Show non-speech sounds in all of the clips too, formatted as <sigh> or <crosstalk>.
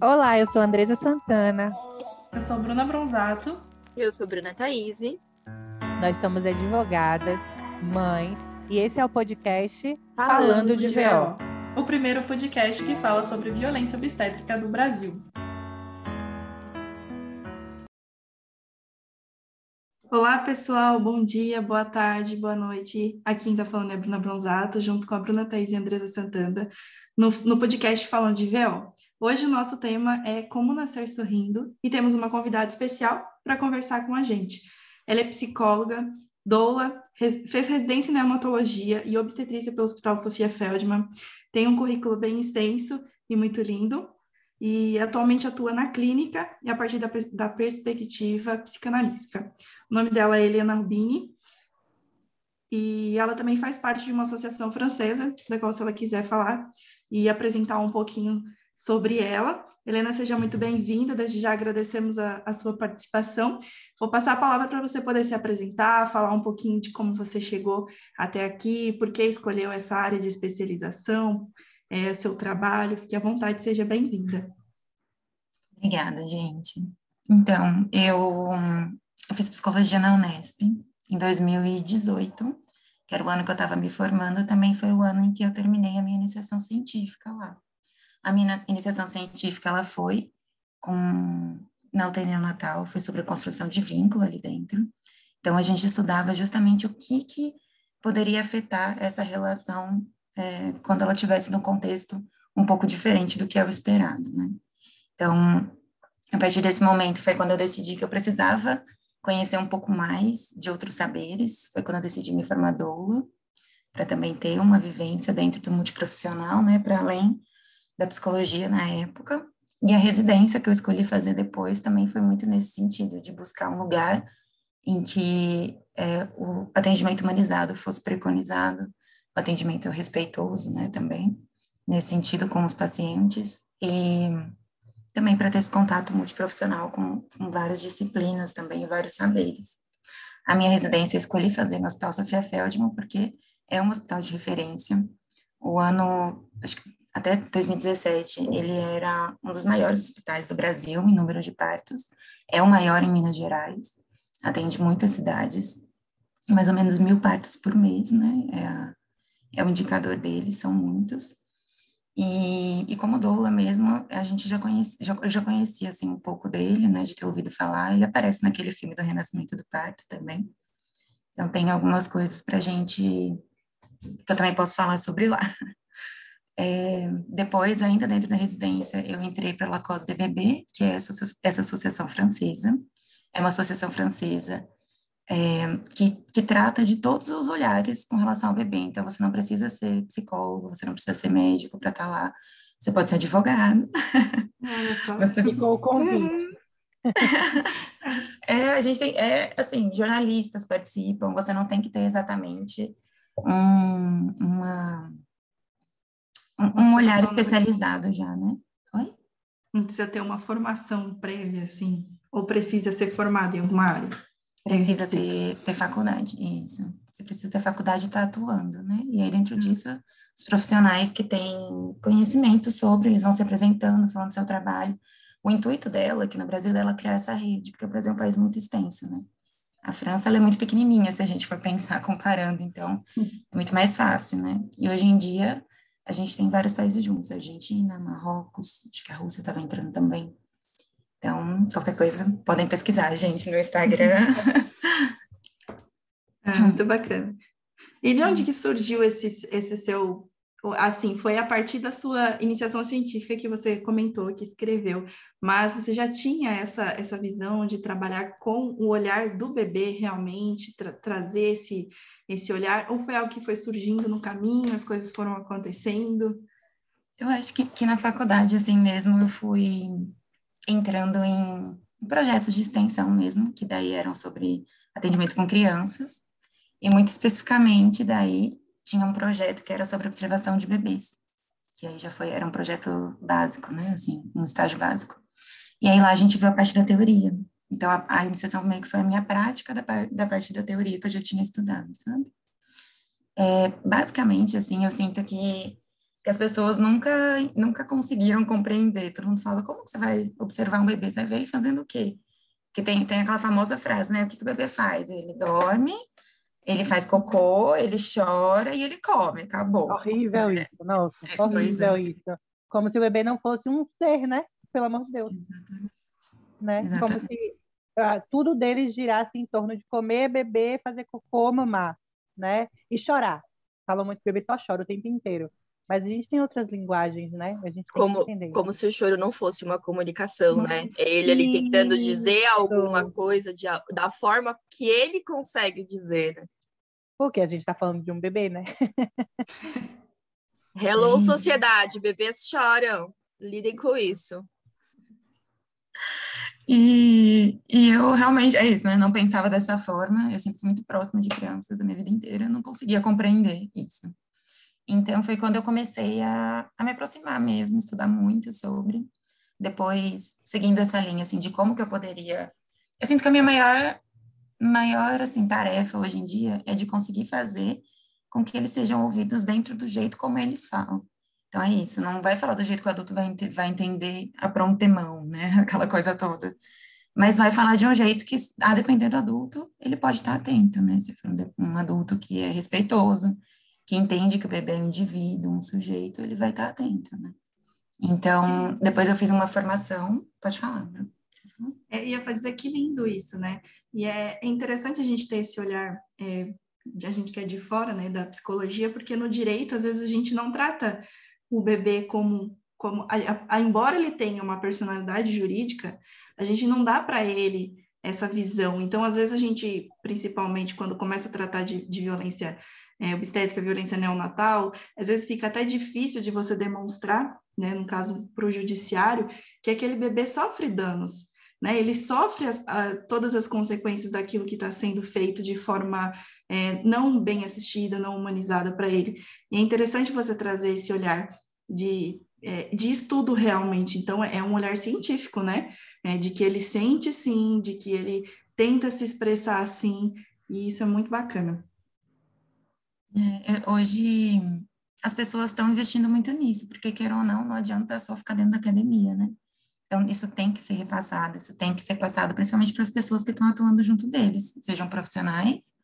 Olá, eu sou Andresa Santana. Eu sou Bruna Bronzato. Eu sou Bruna Thaís. Nós somos advogadas, mães, e esse é o podcast Falando, Falando de, de VO. O primeiro podcast que fala sobre violência obstétrica do Brasil. Olá, pessoal. Bom dia, boa tarde, boa noite. Aqui quem está falando é a Bruna Bronzato, junto com a Bruna Thaís e a Andresa Santana, no, no podcast Falando de VO. Hoje o nosso tema é Como Nascer Sorrindo e temos uma convidada especial para conversar com a gente. Ela é psicóloga, doula, res, fez residência em neonatologia e obstetrícia pelo Hospital Sofia Feldman, tem um currículo bem extenso e muito lindo, e atualmente atua na clínica e a partir da, da perspectiva psicanalítica. O nome dela é Helena Rubini, e ela também faz parte de uma associação francesa, da qual, se ela quiser falar e apresentar um pouquinho sobre ela. Helena, seja muito bem-vinda, desde já agradecemos a, a sua participação. Vou passar a palavra para você poder se apresentar, falar um pouquinho de como você chegou até aqui, por que escolheu essa área de especialização, é, seu trabalho. Fique à vontade, seja bem-vinda. Obrigada, gente. Então, eu, eu fiz psicologia na Unesp em 2018, que era o ano que eu estava me formando, também foi o ano em que eu terminei a minha iniciação científica lá. A minha iniciação científica, ela foi com, na UTI neonatal, foi sobre a construção de vínculo ali dentro. Então, a gente estudava justamente o que, que poderia afetar essa relação é, quando ela tivesse num contexto um pouco diferente do que é o esperado, né? Então, a partir desse momento foi quando eu decidi que eu precisava conhecer um pouco mais de outros saberes, foi quando eu decidi me formar doula, para também ter uma vivência dentro do multiprofissional, né, para além da psicologia na época. E a residência que eu escolhi fazer depois também foi muito nesse sentido, de buscar um lugar em que é, o atendimento humanizado fosse preconizado, o atendimento respeitoso, né, também, nesse sentido com os pacientes, e também para ter esse contato multiprofissional com, com várias disciplinas também, vários saberes. A minha residência eu escolhi fazer no Hospital Sofia Feldman, porque é um hospital de referência. O ano, acho que até 2017, ele era um dos maiores hospitais do Brasil em número de partos, é o maior em Minas Gerais, atende muitas cidades, mais ou menos mil partos por mês, né? É é o indicador dele, são muitos. E, e como doula mesmo, a gente já conhecia, já, já conhecia, assim, um pouco dele, né, de ter ouvido falar, ele aparece naquele filme do Renascimento do Parto também. Então, tem algumas coisas para gente, que eu também posso falar sobre lá. <laughs> É, depois, ainda dentro da residência, eu entrei para a Lacoste DBB, que é essa, essa associação francesa. É uma associação francesa é, que, que trata de todos os olhares com relação ao bebê. Então, você não precisa ser psicólogo, você não precisa ser médico para estar tá lá. Você pode ser advogado. você... Ficou o convite. <laughs> é, a gente tem, é, assim, jornalistas participam, você não tem que ter exatamente um, uma, um, olhar especializado já, né? Oi? Não precisa ter uma formação prévia, assim, ou precisa ser formado em alguma área? Precisa ter, ter faculdade, isso. Você precisa ter faculdade e estar tá atuando, né? E aí, dentro hum. disso, os profissionais que têm conhecimento sobre, eles vão se apresentando, falando do seu trabalho. O intuito dela, aqui no Brasil, dela criar essa rede, porque o Brasil é um país muito extenso, né? A França, ela é muito pequenininha, se a gente for <laughs> pensar comparando, então, hum. é muito mais fácil, né? E hoje em dia, a gente tem vários países juntos, Argentina, Marrocos, acho que a Rússia estava entrando também. Então, qualquer coisa, podem pesquisar, gente, no Instagram. É, <laughs> muito bacana. E de onde que surgiu esse, esse seu assim, foi a partir da sua iniciação científica que você comentou, que escreveu, mas você já tinha essa, essa visão de trabalhar com o olhar do bebê realmente, tra trazer esse, esse olhar, ou foi algo que foi surgindo no caminho, as coisas foram acontecendo? Eu acho que, que na faculdade, assim mesmo, eu fui entrando em projetos de extensão mesmo, que daí eram sobre atendimento com crianças, e muito especificamente daí tinha um projeto que era sobre observação de bebês, que aí já foi, era um projeto básico, né, assim, um estágio básico. E aí lá a gente viu a parte da teoria. Então a, a iniciação meio que foi a minha prática da, da parte da teoria que eu já tinha estudado, sabe? É, basicamente, assim, eu sinto que que as pessoas nunca, nunca conseguiram compreender. Todo mundo fala, como que você vai observar um bebê? Você vai ver ele fazendo o quê? Que tem, tem aquela famosa frase, né? O que, que o bebê faz? Ele dorme, ele faz cocô, ele chora e ele come, acabou. Horrível é. isso, nossa, é, horrível é. isso. Como se o bebê não fosse um ser, né? Pelo amor de Deus. Exatamente. Né? Exatamente. Como se ah, tudo deles girasse em torno de comer, beber, fazer cocô, mamar, né? E chorar. Falam muito que o bebê só chora o tempo inteiro. Mas a gente tem outras linguagens, né? A gente como, como se o choro não fosse uma comunicação, né? É ele ali tentando dizer alguma coisa de, da forma que ele consegue dizer, né? Porque a gente está falando de um bebê, né? <laughs> Hello, sociedade, bebês choram. Lidem com isso. E, e eu realmente, é isso, né? Não pensava dessa forma. Eu sempre fui muito próxima de crianças a minha vida inteira. não conseguia compreender isso. Então, foi quando eu comecei a, a me aproximar mesmo, estudar muito sobre. Depois, seguindo essa linha, assim, de como que eu poderia... Eu sinto que a minha maior, maior, assim, tarefa hoje em dia é de conseguir fazer com que eles sejam ouvidos dentro do jeito como eles falam. Então, é isso. Não vai falar do jeito que o adulto vai, vai entender a prontemão, né? <laughs> Aquela coisa toda. Mas vai falar de um jeito que, a depender do adulto, ele pode estar atento, né? Se for um adulto que é respeitoso, que entende que o bebê é um indivíduo, um sujeito, ele vai estar atento, né? Então, depois eu fiz uma formação, pode falar, né? É, ia dizer que lindo isso, né? E é, interessante a gente ter esse olhar, é, de a gente que é de fora, né, da psicologia, porque no direito, às vezes, a gente não trata o bebê como, como a, a, embora ele tenha uma personalidade jurídica, a gente não dá para ele essa visão. Então, às vezes, a gente, principalmente quando começa a tratar de, de violência é, obstétrica, violência neonatal, às vezes fica até difícil de você demonstrar, né, no caso para o judiciário, que aquele bebê sofre danos, né, ele sofre as, a, todas as consequências daquilo que está sendo feito de forma é, não bem assistida, não humanizada para ele. E é interessante você trazer esse olhar de, é, de estudo realmente, então é, um olhar científico, né, é, de que ele sente sim, de que ele tenta se expressar assim, e isso é muito bacana. É, é, hoje as pessoas estão investindo muito nisso, porque quer ou não, não adianta só ficar dentro da academia, né? Então, isso tem que ser repassado, isso tem que ser passado principalmente para as pessoas que estão atuando junto deles, sejam profissionais,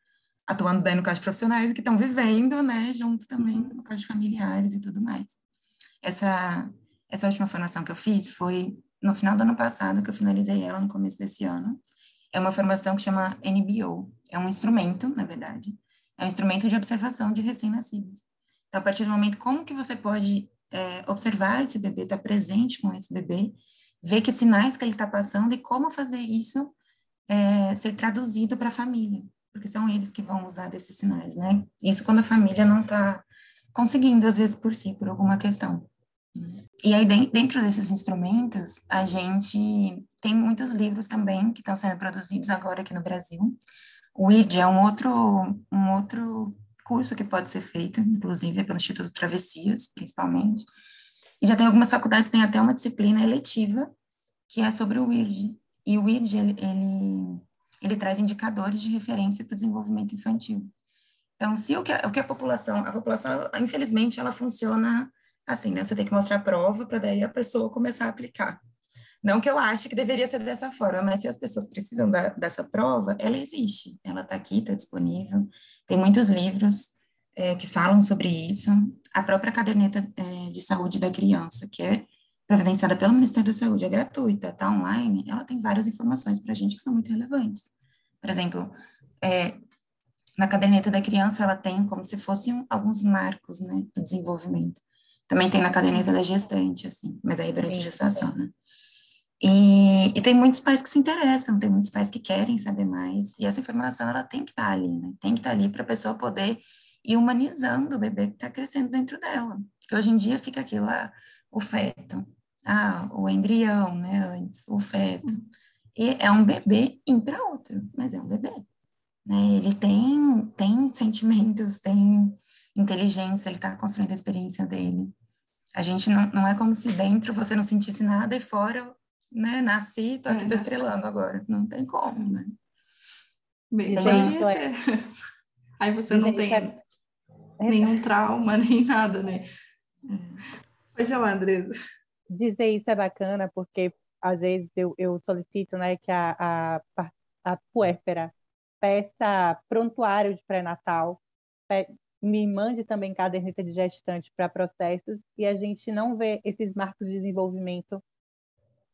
atuando bem no caso de profissionais, que estão vivendo, né, junto também no caso de familiares e tudo mais. Essa, essa última formação que eu fiz foi no final do ano passado, que eu finalizei ela no começo desse ano. É uma formação que chama NBO, é um instrumento, na verdade, é um instrumento de observação de recém-nascidos. Então, a partir do momento, como que você pode é, observar esse bebê, estar tá presente com esse bebê, ver que sinais que ele está passando e como fazer isso é, ser traduzido para a família, porque são eles que vão usar desses sinais, né? Isso quando a família não está conseguindo, às vezes, por si, por alguma questão. E aí, dentro desses instrumentos, a gente tem muitos livros também que estão sendo produzidos agora aqui no Brasil, o ID é um outro, um outro curso que pode ser feito, inclusive pelo Instituto Travessias, principalmente. E já tem algumas faculdades que têm até uma disciplina eletiva que é sobre o WIRD. E o WIRD, ele, ele, ele traz indicadores de referência para o desenvolvimento infantil. Então, se o que, a, o que a população, a população, infelizmente, ela funciona assim, né? Você tem que mostrar a prova para daí a pessoa começar a aplicar. Não que eu ache que deveria ser dessa forma, mas se as pessoas precisam da, dessa prova, ela existe, ela está aqui, está disponível. Tem muitos livros é, que falam sobre isso. A própria caderneta é, de saúde da criança, que é providenciada pelo Ministério da Saúde, é gratuita, está online, ela tem várias informações para a gente que são muito relevantes. Por exemplo, é, na caderneta da criança, ela tem como se fossem alguns marcos né, do desenvolvimento. Também tem na caderneta da gestante, assim, mas aí durante a gestação, né? E, e, tem muitos pais que se interessam, tem muitos pais que querem saber mais, e essa informação ela tem que estar ali, né? Tem que estar ali para a pessoa poder ir humanizando o bebê que está crescendo dentro dela. Porque hoje em dia fica aquilo, ah, o feto, ah, o embrião, né, antes, o feto. E é um bebê intra-outro, mas é um bebê. Né? Ele tem, tem sentimentos, tem inteligência, ele está construindo a experiência dele. A gente não, não é como se dentro você não sentisse nada e fora né? Nasci, tô aqui, tô é. estrelando agora. Não tem como, né? Bem, tem... É. <laughs> Aí você não tem é... nenhum trauma, <laughs> nem nada, né? Pode falar, Andresa. Dizer isso é bacana porque às vezes eu, eu solicito né, que a, a, a puérpera peça prontuário de pré-natal, me mande também caderneta de gestante para processos e a gente não vê esses marcos de desenvolvimento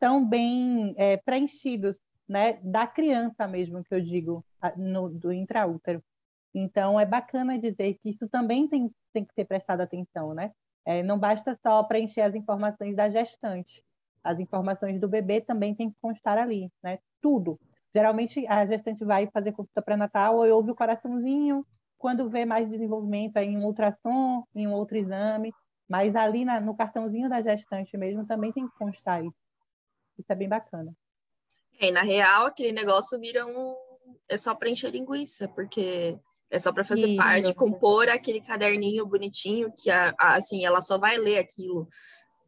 tão bem é, preenchidos, né, da criança mesmo, que eu digo, no, do intraútero. Então, é bacana dizer que isso também tem, tem que ser prestado atenção, né? É, não basta só preencher as informações da gestante. As informações do bebê também tem que constar ali, né? Tudo. Geralmente, a gestante vai fazer consulta pré-natal e ouve o coraçãozinho, quando vê mais desenvolvimento é em um ultrassom, em um outro exame, mas ali na, no cartãozinho da gestante mesmo também tem que constar isso. Isso é bem bacana. E na real, aquele negócio vira um. É só preencher linguiça, porque é só para fazer Isso. parte, compor aquele caderninho bonitinho que, a, a, assim, ela só vai ler aquilo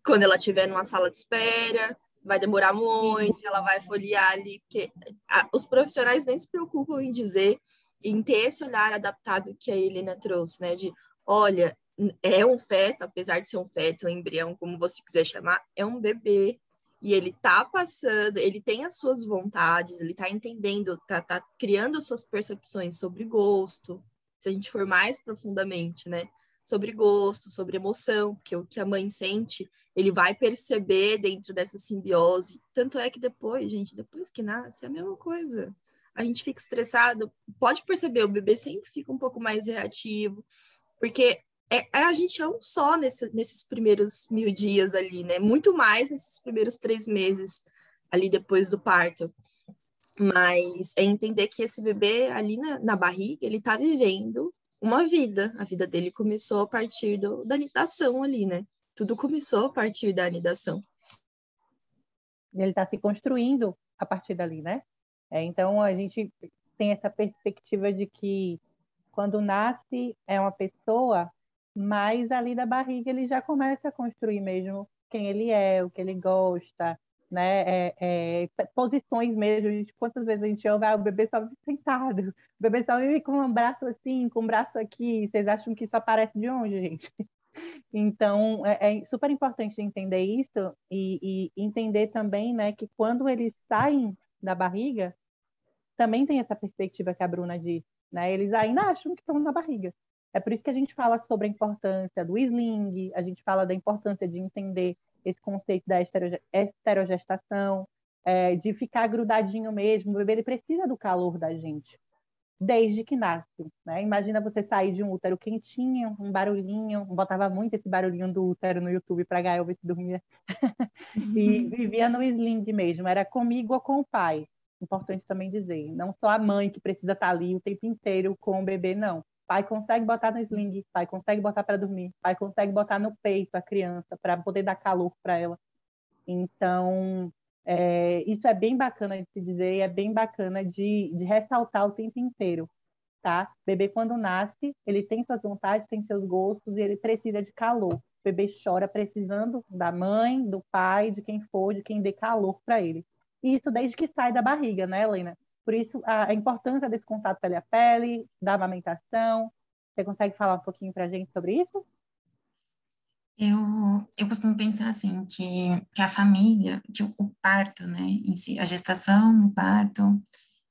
quando ela estiver numa sala de espera, vai demorar muito, ela vai folhear ali, porque a, os profissionais nem se preocupam em dizer, em ter esse olhar adaptado que a Helena trouxe, né? De, olha, é um feto, apesar de ser um feto, um embrião, como você quiser chamar, é um bebê e ele tá passando, ele tem as suas vontades, ele tá entendendo, tá, tá criando suas percepções sobre gosto, se a gente for mais profundamente, né? Sobre gosto, sobre emoção, porque o que a mãe sente, ele vai perceber dentro dessa simbiose. Tanto é que depois, gente, depois que nasce, é a mesma coisa. A gente fica estressado, pode perceber, o bebê sempre fica um pouco mais reativo, porque é, a gente é um só nesse, nesses primeiros mil dias ali, né? Muito mais nesses primeiros três meses ali depois do parto. Mas é entender que esse bebê ali na, na barriga, ele tá vivendo uma vida. A vida dele começou a partir do, da anidação ali, né? Tudo começou a partir da anidação. Ele está se construindo a partir dali, né? É, então a gente tem essa perspectiva de que quando nasce é uma pessoa, mas ali da barriga ele já começa a construir mesmo quem ele é, o que ele gosta, né? É, é, posições mesmo. Gente, quantas vezes a gente ouve, ah, o bebê só vive sentado, o bebê só vive com um braço assim, com um braço aqui. Vocês acham que isso aparece de onde, gente? <laughs> Então, é, é super importante entender isso e, e, entender também, né, que quando eles saem da barriga, também tem essa perspectiva que a Bruna disse, né? Eles ainda acham que estão na barriga. É por isso que a gente fala sobre a importância do sling, a gente fala da importância de entender esse conceito da esterogestação, é, de ficar grudadinho mesmo. O bebê ele precisa do calor da gente, desde que nasce. Né? Imagina você sair de um útero quentinho, um barulhinho, botava muito esse barulhinho do útero no YouTube para Gael ver se dormia. <laughs> e <laughs> vivia no sling mesmo, era comigo ou com o pai. Importante também dizer, não só a mãe que precisa estar ali o tempo inteiro com o bebê, não Pai consegue botar no sling, pai consegue botar para dormir, pai consegue botar no peito a criança para poder dar calor para ela. Então, é, isso é bem bacana de se dizer e é bem bacana de, de ressaltar o tempo inteiro, tá? Bebê, quando nasce, ele tem suas vontades, tem seus gostos e ele precisa de calor. O bebê chora precisando da mãe, do pai, de quem for, de quem dê calor para ele. Isso desde que sai da barriga, né, Helena? Por isso, a, importância desse contato pele a pele, da amamentação. Você consegue falar um pouquinho para a gente sobre isso? Eu, eu costumo pensar assim, que, que a família, que o parto, né, em si, a gestação, o parto,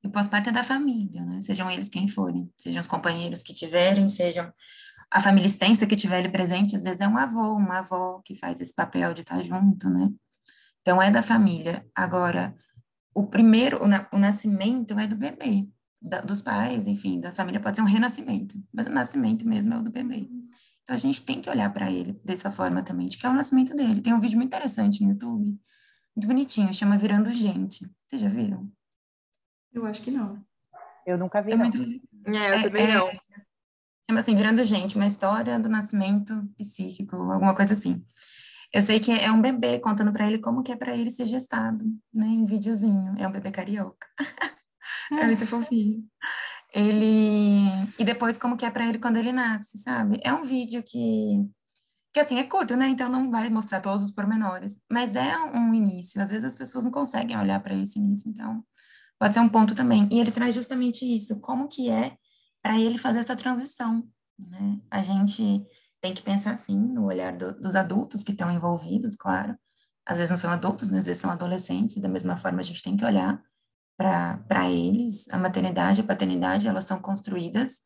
e o pós-parto é da família, né, sejam eles quem forem, sejam os companheiros que tiverem, sejam a família extensa que tiver ali presente, às vezes é um avô, uma avó que faz esse papel de estar junto, né, então é da família. Agora, o primeiro, o, na, o nascimento é do bebê, da, dos pais, enfim, da família pode ser um renascimento, mas o nascimento mesmo é o do bebê. Então a gente tem que olhar para ele dessa forma também, de que é o nascimento dele. Tem um vídeo muito interessante no YouTube, muito bonitinho, chama Virando Gente. Vocês já viram? Eu acho que não. Eu nunca vi. É, muito... é eu também é, não. Chama assim, Virando Gente, uma história do nascimento psíquico, alguma coisa assim. Eu sei que é um bebê contando para ele como que é para ele ser gestado, né, em videozinho. É um bebê carioca. <laughs> é muito fofinho. Ele e depois como que é para ele quando ele nasce, sabe? É um vídeo que que assim é curto, né? Então não vai mostrar todos os pormenores, mas é um início. Às vezes as pessoas não conseguem olhar para esse início, então pode ser um ponto também. E ele traz justamente isso, como que é para ele fazer essa transição, né? A gente tem que pensar assim no olhar do, dos adultos que estão envolvidos, claro. Às vezes não são adultos, né? às vezes são adolescentes, da mesma forma a gente tem que olhar para eles. A maternidade e a paternidade, elas são construídas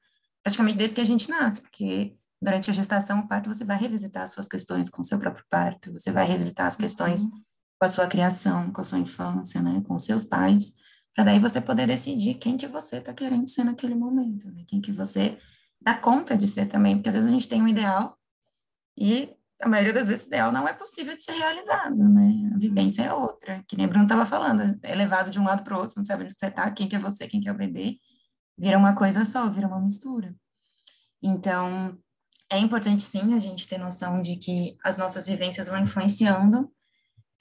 praticamente desde que a gente nasce, porque durante a gestação, o parto, você vai revisitar as suas questões com o seu próprio parto, você vai revisitar as questões uhum. com a sua criação, com a sua infância, né, com os seus pais, para daí você poder decidir quem que você está querendo ser naquele momento, né, quem que você dá conta de ser também, porque às vezes a gente tem um ideal e a maioria das vezes o ideal não é possível de ser realizado, né? A vivência é outra, que nem a Bruno estava falando, é levado de um lado para o outro, não sabe onde você está, quem que é você, quem que é o bebê, vira uma coisa só, vira uma mistura. Então, é importante sim a gente ter noção de que as nossas vivências vão influenciando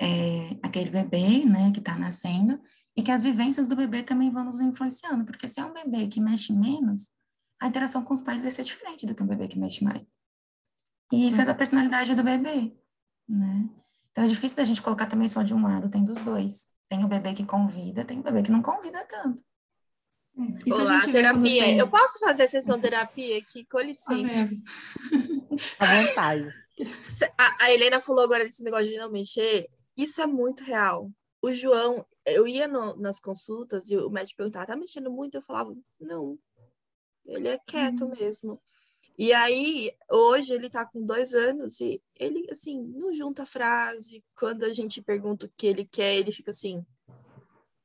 é, aquele bebê, né, que está nascendo, e que as vivências do bebê também vão nos influenciando, porque se é um bebê que mexe menos, a interação com os pais vai ser diferente do que um bebê que mexe mais. E isso é da personalidade do bebê, né? Então é difícil da gente colocar também só de um lado, tem dos dois. Tem o bebê que convida, tem o bebê que não convida tanto. Isso Olá, terapia. Tem... Eu posso fazer sessão terapia aqui? Com licença. À vontade. A, a Helena falou agora desse negócio de não mexer. Isso é muito real. O João, eu ia no, nas consultas e o médico perguntava, tá mexendo muito? Eu falava, não, ele é quieto uhum. mesmo. E aí, hoje ele tá com dois anos e ele, assim, não junta frase. Quando a gente pergunta o que ele quer, ele fica assim.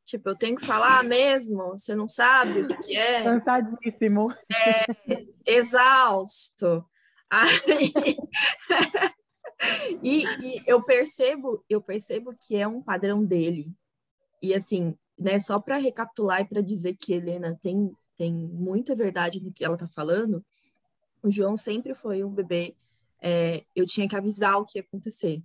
Tipo, eu tenho que falar mesmo? Você não sabe o que, que é? Cansadíssimo. É, exausto. Aí... <laughs> e, e eu percebo, eu percebo que é um padrão dele. E assim, né, só para recapitular e para dizer que Helena tem tem muita verdade no que ela tá falando, o João sempre foi um bebê, é, eu tinha que avisar o que ia acontecer.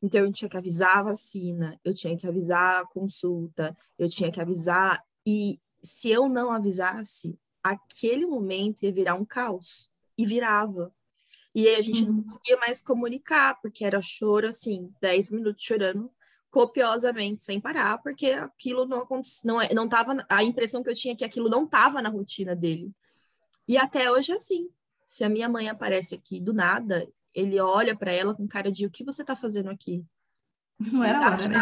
Então, eu tinha que avisar a vacina, eu tinha que avisar a consulta, eu tinha que avisar. E se eu não avisasse, aquele momento ia virar um caos. E virava. E aí a gente uhum. não conseguia mais comunicar, porque era choro, assim, 10 minutos chorando copiosamente, sem parar, porque aquilo não acontecia, não, é, não tava, a impressão que eu tinha é que aquilo não estava na rotina dele. E até hoje é assim. Se a minha mãe aparece aqui do nada, ele olha para ela com cara de o que você está fazendo aqui? Não era hora, né?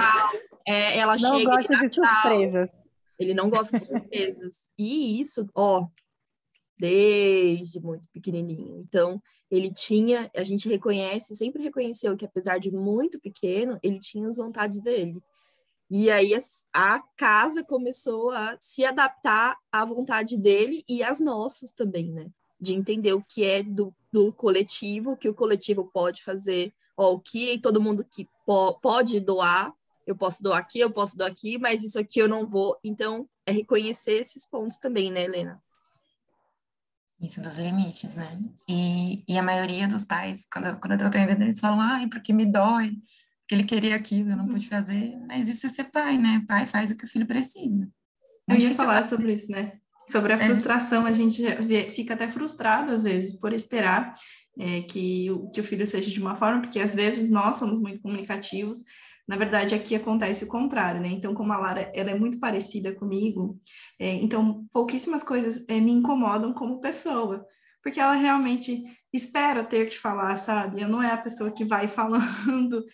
É, ela não chega gosta de surpresas. Ele não gosta de surpresas. E isso, ó, desde muito pequenininho. Então, ele tinha, a gente reconhece, sempre reconheceu que apesar de muito pequeno, ele tinha as vontades dele. E aí a, casa começou a se adaptar à vontade dele e às nossas também, né? De entender o que é do, do coletivo, o que o coletivo pode fazer, ó, o que todo mundo que po pode doar, eu posso doar aqui, eu posso doar aqui, mas isso aqui eu não vou. Então, é reconhecer esses pontos também, né, Helena? Isso dos limites, né? E, e a maioria dos pais, quando, quando eu tô atendendo, eles falam, ai, porque me dói, porque ele queria aquilo, eu não pude fazer. Mas isso é ser pai, né? Pai faz o que o filho precisa. Eu ia falar sobre isso, né? Sobre a é. frustração, a gente vê, fica até frustrado, às vezes, por esperar é, que, o, que o filho seja de uma forma, porque às vezes nós somos muito comunicativos, na verdade, aqui acontece o contrário, né? Então, como a Lara ela é muito parecida comigo, é, então pouquíssimas coisas é, me incomodam como pessoa, porque ela realmente espera ter que falar, sabe? Eu não é a pessoa que vai <laughs> falando.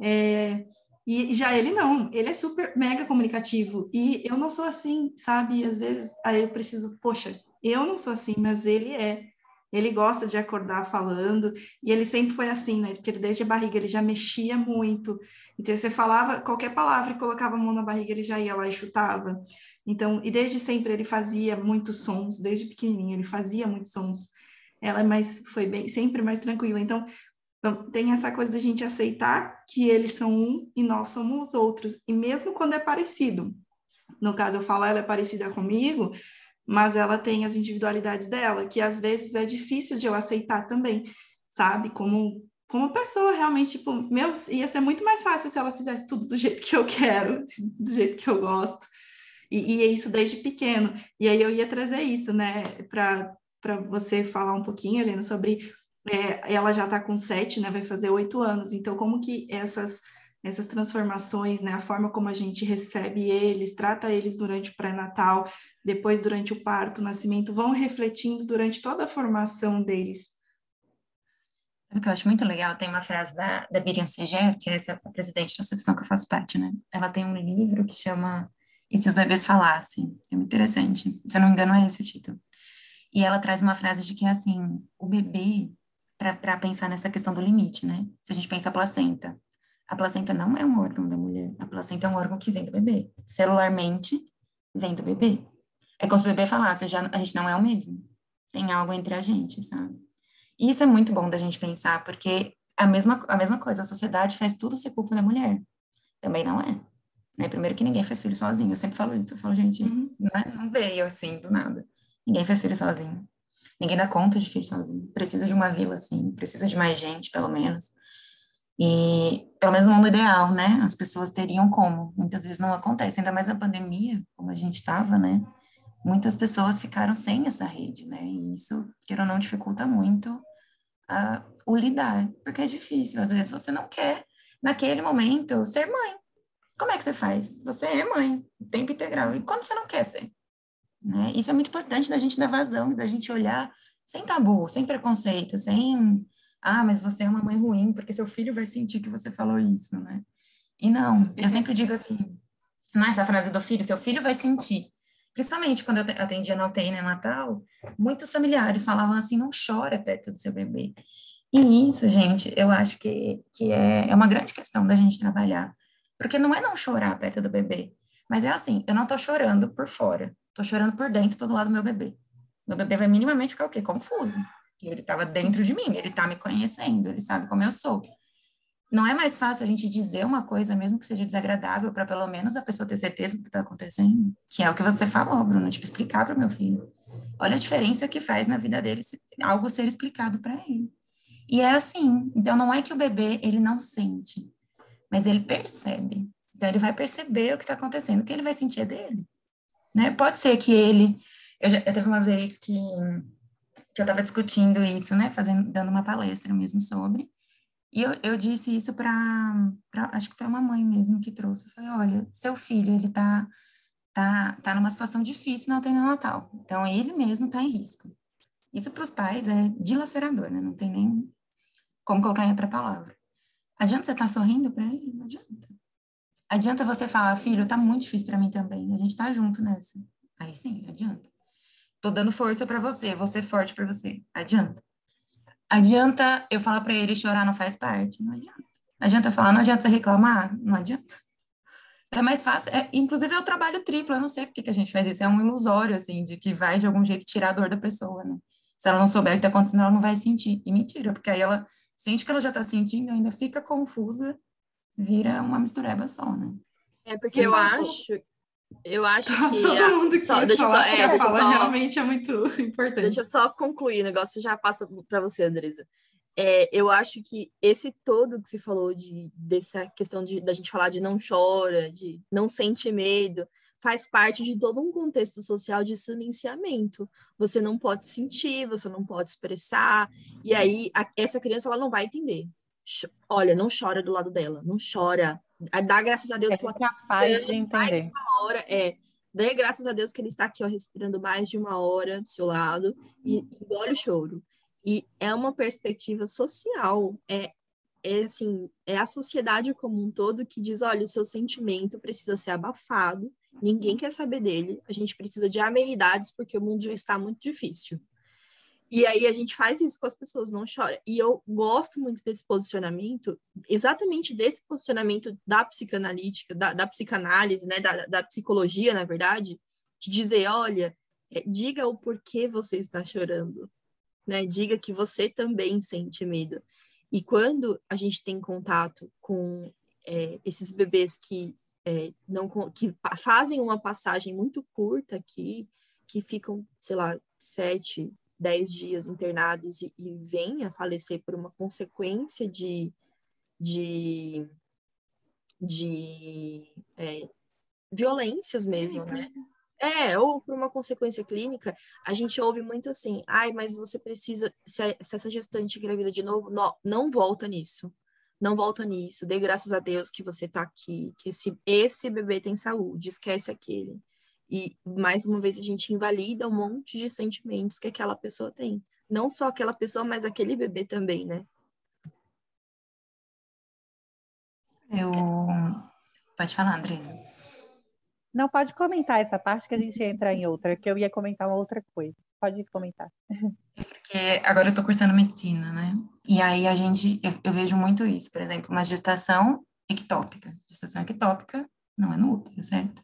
É, e já ele não, ele é super mega comunicativo e eu não sou assim, sabe? Às vezes aí eu preciso, poxa, eu não sou assim, mas ele é. Ele gosta de acordar falando, e ele sempre foi assim, né? Porque desde a barriga ele já mexia muito. Então você falava qualquer palavra e colocava a mão na barriga, ele já ia lá e chutava. Então, e desde sempre ele fazia muitos sons, desde pequenininho ele fazia muitos sons. Ela é mais foi bem, sempre mais tranquila. Então, tem essa coisa da gente aceitar que eles são um e nós somos outros, e mesmo quando é parecido. No caso, eu falo ela é parecida comigo, mas ela tem as individualidades dela, que às vezes é difícil de eu aceitar também, sabe? Como como pessoa realmente, tipo, meu, ia ser muito mais fácil se ela fizesse tudo do jeito que eu quero, <laughs> do jeito que eu gosto. E, e é isso desde pequeno. E aí eu ia trazer isso, né, para você falar um pouquinho, Helena, sobre. É, ela já está com sete, né, vai fazer oito anos. Então, como que essas essas transformações, né? A forma como a gente recebe eles, trata eles durante o pré-natal, depois durante o parto, o nascimento, vão refletindo durante toda a formação deles. Sabe o que eu acho muito legal? Tem uma frase da, da Miriam Seger, que é essa presidente da associação que eu faço parte, né? Ela tem um livro que chama E se os bebês falassem? É muito interessante. Se eu não me engano, é esse o título. E ela traz uma frase de que assim, o bebê, para pensar nessa questão do limite, né? Se a gente pensa a placenta, a placenta não é um órgão da mulher, a placenta é um órgão que vem do bebê. Celularmente, vem do bebê. É como se o bebê falasse, já, a gente não é o mesmo. Tem algo entre a gente, sabe? E isso é muito bom da gente pensar, porque a mesma, a mesma coisa, a sociedade faz tudo ser culpa da mulher. Também não é. Né? Primeiro que ninguém faz filho sozinho, eu sempre falo isso, eu falo, gente, uhum. não, é, não veio assim, do nada. Ninguém faz filho sozinho. Ninguém dá conta de filho sozinho. Precisa de uma vila, assim, precisa de mais gente, pelo menos. E, pelo menos no mundo ideal, né? As pessoas teriam como. Muitas vezes não acontece, ainda mais na pandemia, como a gente estava, né? Muitas pessoas ficaram sem essa rede, né? E isso, queira ou não, dificulta muito a, o lidar, porque é difícil. Às vezes você não quer, naquele momento, ser mãe. Como é que você faz? Você é mãe, tempo integral. E quando você não quer ser? Né? Isso é muito importante da gente dar vazão, da gente olhar sem tabu, sem preconceito, sem ah, mas você é uma mãe ruim porque seu filho vai sentir que você falou isso, né? E não, eu sempre digo assim, não é essa frase do filho, seu filho vai sentir. Principalmente quando eu atendia na UTI no Natal, muitos familiares falavam assim, não chora perto do seu bebê. E isso, gente, eu acho que, que é, é uma grande questão da gente trabalhar. Porque não é não chorar perto do bebê, mas é assim, eu não tô chorando por fora, tô chorando por dentro, todo lado do meu bebê. Meu bebê vai minimamente ficar o quê? Confuso. Ele estava dentro de mim, ele está me conhecendo, ele sabe como eu sou. Não é mais fácil a gente dizer uma coisa, mesmo que seja desagradável, para pelo menos a pessoa ter certeza do que está acontecendo? Que é o que você falou, Bruno, tipo, explicar para o meu filho. Olha a diferença que faz na vida dele se algo ser explicado para ele. E é assim. Então, não é que o bebê, ele não sente, mas ele percebe. Então, ele vai perceber o que está acontecendo, o que ele vai sentir é dele. Né? Pode ser que ele... Eu, já, eu teve uma vez que, que eu estava discutindo isso, né? Fazendo, dando uma palestra mesmo sobre... E eu, eu disse isso para, acho que foi uma mãe mesmo que trouxe. Eu falei, olha, seu filho, ele tá, tá, tá numa situação difícil tem no Natal. Então, ele mesmo está em risco. Isso para os pais é dilacerador, né? Não tem nem como colocar em outra palavra. Adianta você estar tá sorrindo para ele? Não adianta. Adianta você falar, filho, tá muito difícil para mim também. A gente tá junto nessa. Aí sim, adianta. Tô dando força para você, vou ser forte para você. Adianta. Adianta eu falar para ele chorar não faz parte? Não adianta. Adianta eu falar, não adianta você reclamar? Não adianta. É mais fácil, é, inclusive é o trabalho triplo, eu não sei por que a gente faz isso, é um ilusório, assim, de que vai de algum jeito tirar a dor da pessoa, né? Se ela não souber o que está acontecendo, ela não vai sentir. E mentira, porque aí ela sente que ela já está sentindo, ainda fica confusa, vira uma mistureba só, né? É porque eu acho, eu acho que. Todo a... mundo só, deixa falar, só, é, deixa fala, só, realmente é muito <laughs> importante. Deixa eu só concluir o negócio, já passa para você, Andresa. É, eu acho que esse todo que você falou de dessa questão de da gente falar de não chora, de não sente medo, faz parte de todo um contexto social de silenciamento. Você não pode sentir, você não pode expressar, e aí a, essa criança ela não vai entender. Olha, não chora do lado dela, não chora, Dá graças a Deus é que capaz de entender. uma hora, é. Dê graças a Deus que ele está aqui, ó, respirando mais de uma hora do seu lado e engole o choro. E é uma perspectiva social, é, é assim, é a sociedade como um todo que diz, olha, o seu sentimento precisa ser abafado, ninguém quer saber dele, a gente precisa de amenidades porque o mundo já está muito difícil. E aí a gente faz isso com as pessoas, não chora. E eu gosto muito desse posicionamento, exatamente desse posicionamento da psicanalítica, da, da psicanálise, né, da, da, psicologia, na verdade, de dizer, olha, é, diga o porquê você está chorando, né? Diga que você também sente medo. E quando a gente tem contato com é, esses bebês que é, não que fazem uma passagem muito curta aqui, que ficam, sei lá, sete, 10 dias internados e, e vem a falecer por uma consequência de, de, de é, violências mesmo, né? É, ou por uma consequência clínica, a gente ouve muito assim, ai, mas você precisa, se, se essa gestante engravida de novo, não, não volta nisso. Não volta nisso, dê graças a Deus que você tá aqui, que esse, esse bebê tem saúde, esquece aquele. E, mais uma vez, a gente invalida um monte de sentimentos que aquela pessoa tem. Não só aquela pessoa, mas aquele bebê também, né? Eu. Pode falar, Andresa. Não, pode comentar essa parte que a gente entra em outra, que eu ia comentar uma outra coisa. Pode comentar. É porque agora eu tô cursando medicina, né? E aí a gente. Eu, eu vejo muito isso, por exemplo, uma gestação ectópica. Gestação ectópica não é no útero, certo?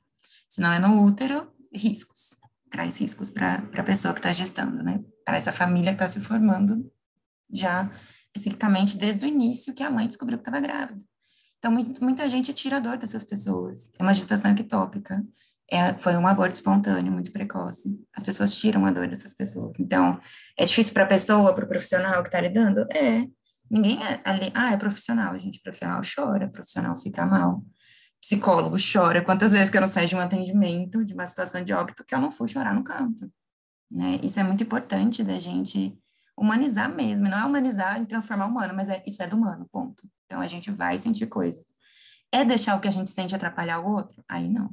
Se não é no útero, riscos. Traz riscos para a pessoa que está gestando, né? Para essa família que está se formando já especificamente desde o início que a mãe descobriu que estava grávida. Então, muita gente tira a dor dessas pessoas. É uma gestação ectópica. É, foi um aborto espontâneo, muito precoce. As pessoas tiram a dor dessas pessoas. Então, é difícil para a pessoa, para o profissional que está lidando? É. Ninguém é ali, ah, é profissional, gente. Profissional chora, profissional fica mal. Psicólogo chora. Quantas vezes que eu não saio de um atendimento, de uma situação de óbito, que eu não fui chorar no canto? Né? Isso é muito importante da gente humanizar mesmo, não é humanizar e transformar humano, mas é, isso é do humano, ponto. Então a gente vai sentir coisas. É deixar o que a gente sente atrapalhar o outro? Aí não.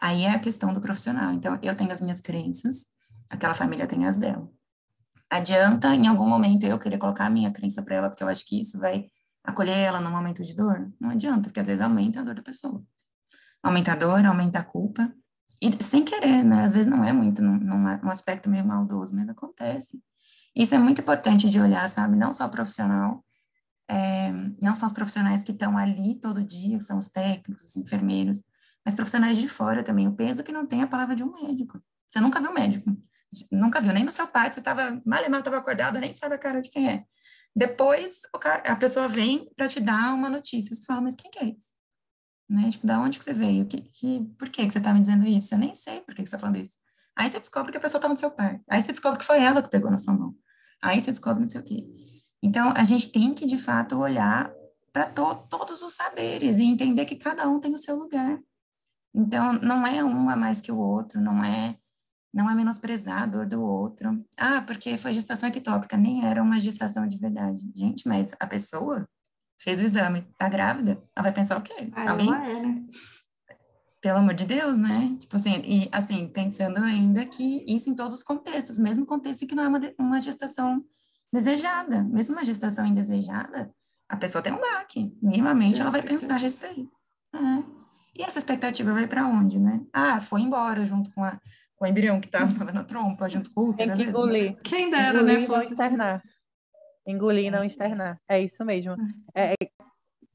Aí é a questão do profissional. Então eu tenho as minhas crenças, aquela família tem as dela. Adianta em algum momento eu querer colocar a minha crença para ela, porque eu acho que isso vai acolher ela no momento de dor? Não adianta, porque às vezes aumenta a dor da pessoa. Aumenta a dor, aumenta a culpa. E sem querer, né? Às vezes não é muito num, num aspecto meio maldoso, mas acontece. Isso é muito importante de olhar, sabe? Não só profissional, é, não só os profissionais que estão ali todo dia, que são os técnicos, os enfermeiros, mas profissionais de fora também. O peso que não tem a palavra de um médico. Você nunca viu médico, nunca viu nem no seu pai, você estava mal e mal estava acordada, nem sabe a cara de quem é. Depois a pessoa vem para te dar uma notícia, você fala, mas quem que é isso? Né? Tipo, da onde que você veio? Que, que, por que, que você está me dizendo isso? Eu nem sei por que, que você está falando isso. Aí você descobre que a pessoa estava no seu pai. Aí você descobre que foi ela que pegou na sua mão. Aí você descobre não sei o quê. Então, a gente tem que, de fato, olhar para to todos os saberes e entender que cada um tem o seu lugar. Então, não é um a mais que o outro, não é não é menosprezar a dor do outro. Ah, porque foi gestação ectópica, nem era uma gestação de verdade. Gente, mas a pessoa fez o exame, tá grávida, ela vai pensar o quê? Ah, Alguém... Pelo amor de Deus, né? Tipo assim, e assim, pensando ainda que isso em todos os contextos, mesmo contexto que não é uma, uma gestação desejada, mesmo uma gestação indesejada, a pessoa tem um baque. Minimamente ela vai pensar a respeito. É. E essa expectativa vai para onde, né? Ah, foi embora junto com, a, com o embrião que estava na trompa, junto com o útero. Tem que engolir. Quem dera, né, engolir né? Fosse não externar. Engolir e não externar. É isso mesmo. É, é,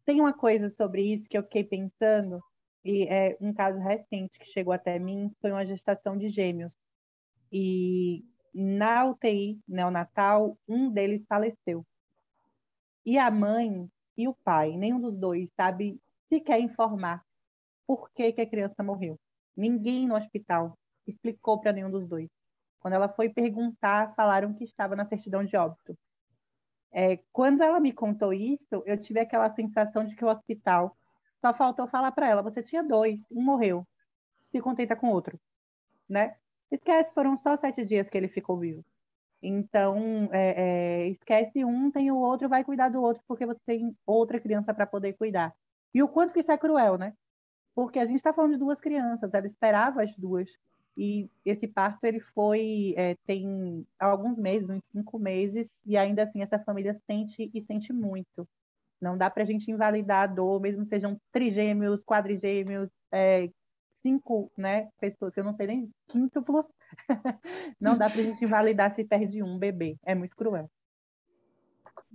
tem uma coisa sobre isso que eu fiquei pensando e é um caso recente que chegou até mim, foi uma gestação de gêmeos. E na UTI neonatal, um deles faleceu. E a mãe e o pai, nenhum dos dois sabe sequer informar por que, que a criança morreu. Ninguém no hospital explicou para nenhum dos dois. Quando ela foi perguntar, falaram que estava na certidão de óbito. É, quando ela me contou isso, eu tive aquela sensação de que o hospital só faltou falar para ela: você tinha dois, um morreu. Se contenta com outro, né? Esquece, foram só sete dias que ele ficou vivo. Então, é, é, esquece um, tem o outro, vai cuidar do outro, porque você tem outra criança para poder cuidar. E o quanto que isso é cruel, né? Porque a gente está falando de duas crianças, ela esperava as duas. E esse parto ele foi é, tem alguns meses, uns cinco meses, e ainda assim essa família sente e sente muito. Não dá para a gente invalidar a dor, mesmo sejam trigêmeos, quadrigêmeos, é, cinco né, pessoas, que eu não sei nem quíntuplos. <laughs> não dá para a gente invalidar se perde um bebê. É muito cruel.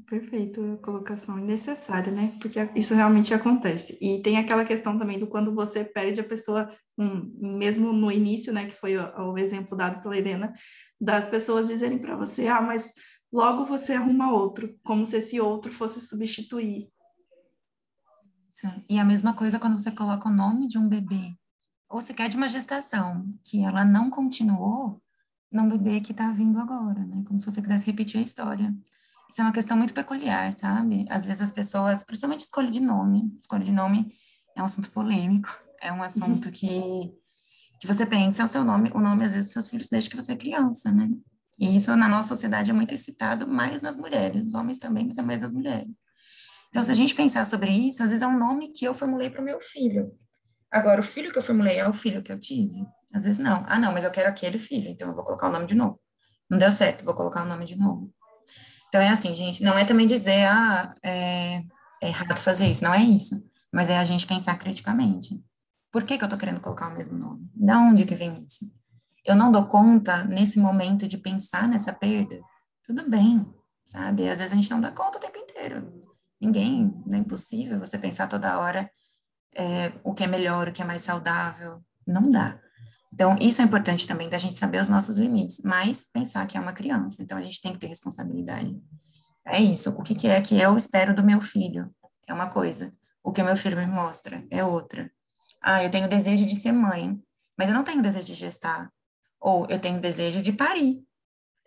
Perfeito, colocação necessária, né? Porque isso realmente acontece. E tem aquela questão também do quando você perde a pessoa, um, mesmo no início, né? Que foi o, o exemplo dado pela Helena, das pessoas dizerem para você, ah, mas logo você arruma outro, como se esse outro fosse substituir. E a mesma coisa quando você coloca o nome de um bebê, ou sequer de uma gestação, que ela não continuou num bebê que está vindo agora, né? Como se você quisesse repetir a história. Isso é uma questão muito peculiar, sabe? Às vezes as pessoas, principalmente escolha de nome, escolha de nome é um assunto polêmico, é um assunto que, que você pensa, é o seu nome, o nome às vezes dos seus filhos desde que você é criança, né? E isso na nossa sociedade é muito excitado mais nas mulheres, os homens também, mas é mais nas mulheres. Então, se a gente pensar sobre isso, às vezes é um nome que eu formulei para o meu filho. Agora, o filho que eu formulei é o filho que eu tive? Às vezes não. Ah, não, mas eu quero aquele filho, então eu vou colocar o nome de novo. Não deu certo, vou colocar o nome de novo. Então, é assim, gente, não é também dizer, ah, é, é errado fazer isso, não é isso. mas é a gente pensar criticamente. Por que, que eu estou querendo colocar o mesmo nome? Da onde que vem isso? Eu não dou conta, nesse momento, de pensar nessa perda? Tudo bem, sabe? Às vezes a gente não dá conta o tempo inteiro. Ninguém, não é impossível você pensar toda hora é, o que é melhor, o que é mais saudável. Não dá. Então, isso é importante também, da gente saber os nossos limites, mas pensar que é uma criança, então a gente tem que ter responsabilidade. É isso, o que, que é que eu espero do meu filho? É uma coisa. O que o meu filho me mostra é outra. Ah, eu tenho desejo de ser mãe, mas eu não tenho desejo de gestar. Ou eu tenho desejo de parir.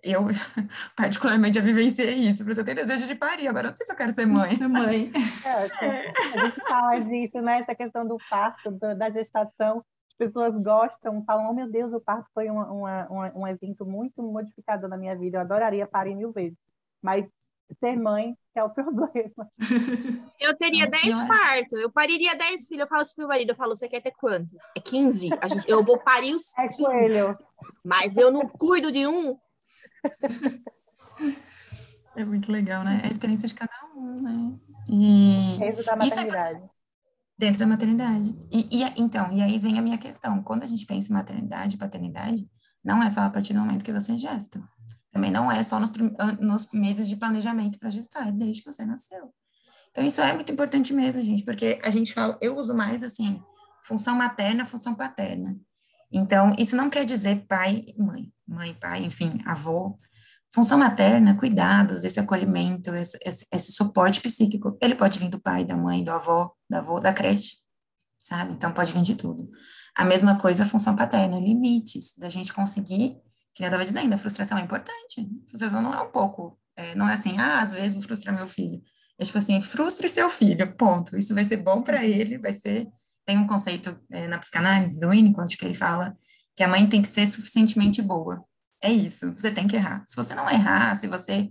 Eu, <laughs> particularmente, já vivenciei isso. Porque eu tenho desejo de parir, agora eu não sei se eu quero ser mãe. Ser mãe. É, <laughs> a gente fala disso, né? Essa questão do parto, da gestação pessoas gostam, falam, oh meu Deus, o parto foi uma, uma, uma, um evento muito modificador na minha vida, eu adoraria parir mil vezes. Mas ser mãe é o <laughs> problema. Eu teria 10 partos, eu pariria 10 filhos, eu falo assim pro meu marido, eu falo, você quer ter quantos? É 15? A gente, eu vou parir os 15. <laughs> É coelho. Mas eu não cuido de um. <laughs> É muito legal, né? É a experiência de cada um, né? E... Isso da maternidade. Isso é Dentro da maternidade. E, e, então, e aí vem a minha questão. Quando a gente pensa em maternidade, paternidade, não é só a partir do momento que você gesta. Também não é só nos, nos meses de planejamento para gestar, é desde que você nasceu. Então, isso é muito importante mesmo, gente, porque a gente fala, eu uso mais assim, função materna, função paterna. Então, isso não quer dizer pai e mãe, mãe, pai, enfim, avô, Função materna, cuidados, esse acolhimento, esse, esse, esse, suporte psíquico, ele pode vir do pai, da mãe, do avô, da avó, da creche, sabe? Então pode vir de tudo. A mesma coisa a função paterna, limites, da gente conseguir, que eu estava dizendo, a frustração é importante. A frustração não é um pouco, é, não é assim, ah, às vezes vou frustrar meu filho. É tipo assim, frustre seu filho, ponto. Isso vai ser bom para ele, vai ser. Tem um conceito é, na psicanálise do Winnicott que ele fala que a mãe tem que ser suficientemente boa é isso, você tem que errar. Se você não errar, se você,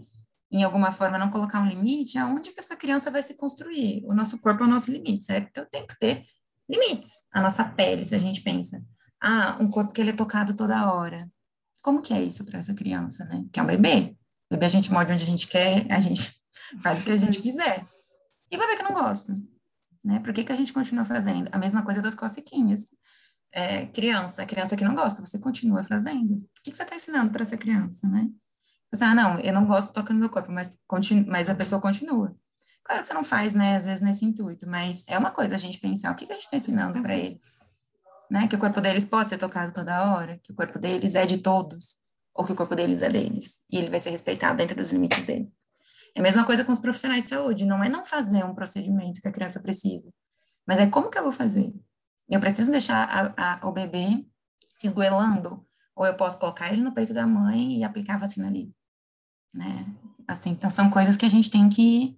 em alguma forma, não colocar um limite, aonde que essa criança vai se construir? O nosso corpo é o nosso limite, certo? Então, tem que ter limites. A nossa pele, se a gente pensa. Ah, um corpo que ele é tocado toda hora. Como que é isso para essa criança, né? Que é um bebê. Bebê a gente morde onde a gente quer, a gente <laughs> faz o que a gente quiser. E o bebê que não gosta, né? Por que, que a gente continua fazendo? A mesma coisa das cocequinhas é, criança, criança que não gosta, você continua fazendo. O que, você está ensinando para essa criança, né? Você, ah, não, eu não gosto tocando meu corpo, mas, continu, mas a pessoa continua. Claro que você não faz, né, às vezes nesse intuito, mas é uma coisa a gente pensar o que, que a gente está ensinando para eles. Né? Que o corpo deles pode ser tocado toda hora, que o corpo deles é de todos, ou que o corpo deles é deles, e ele vai ser respeitado dentro dos limites dele. É a mesma coisa com os profissionais de saúde, não é não fazer um procedimento que a criança precisa, mas é como que eu vou fazer? Eu preciso deixar a, a, o bebê se esgoelando, ou eu posso colocar ele no peito da mãe e aplicar a vacina ali, né? Assim, então são coisas que a gente tem que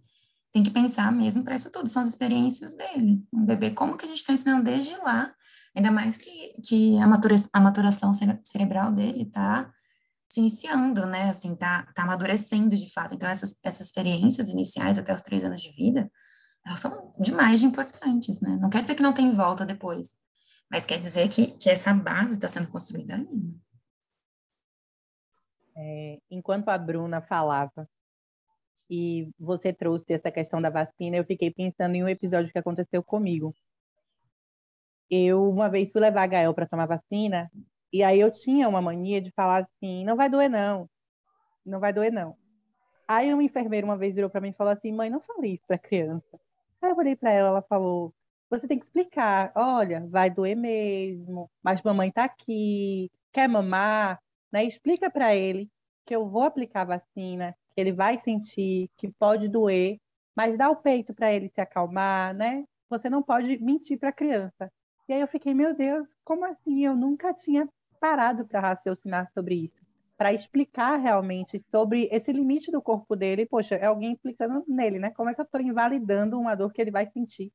tem que pensar mesmo para isso tudo, são as experiências dele. Um bebê, como que a gente está ensinando desde lá, ainda mais que, que a, matura, a maturação cere, cerebral dele está se iniciando, né, assim, tá, tá amadurecendo de fato. Então, essas, essas experiências iniciais até os três anos de vida, elas são demais de importantes, né? Não quer dizer que não tem volta depois, mas quer dizer que, que essa base está sendo construída. É, enquanto a Bruna falava e você trouxe essa questão da vacina, eu fiquei pensando em um episódio que aconteceu comigo. Eu uma vez fui levar a Gael para tomar vacina e aí eu tinha uma mania de falar assim, não vai doer não, não vai doer não. Aí um enfermeiro uma vez virou para mim e falou assim, mãe, não fale isso para criança. Aí eu olhei para ela, ela falou: você tem que explicar, olha, vai doer mesmo, mas mamãe tá aqui, quer mamar, né? Explica para ele que eu vou aplicar a vacina, que ele vai sentir, que pode doer, mas dá o peito para ele se acalmar, né? Você não pode mentir para a criança. E aí eu fiquei, meu Deus, como assim? Eu nunca tinha parado para raciocinar sobre isso para explicar realmente sobre esse limite do corpo dele. Poxa, é alguém implicando nele, né? Como é que eu estou invalidando uma dor que ele vai sentir?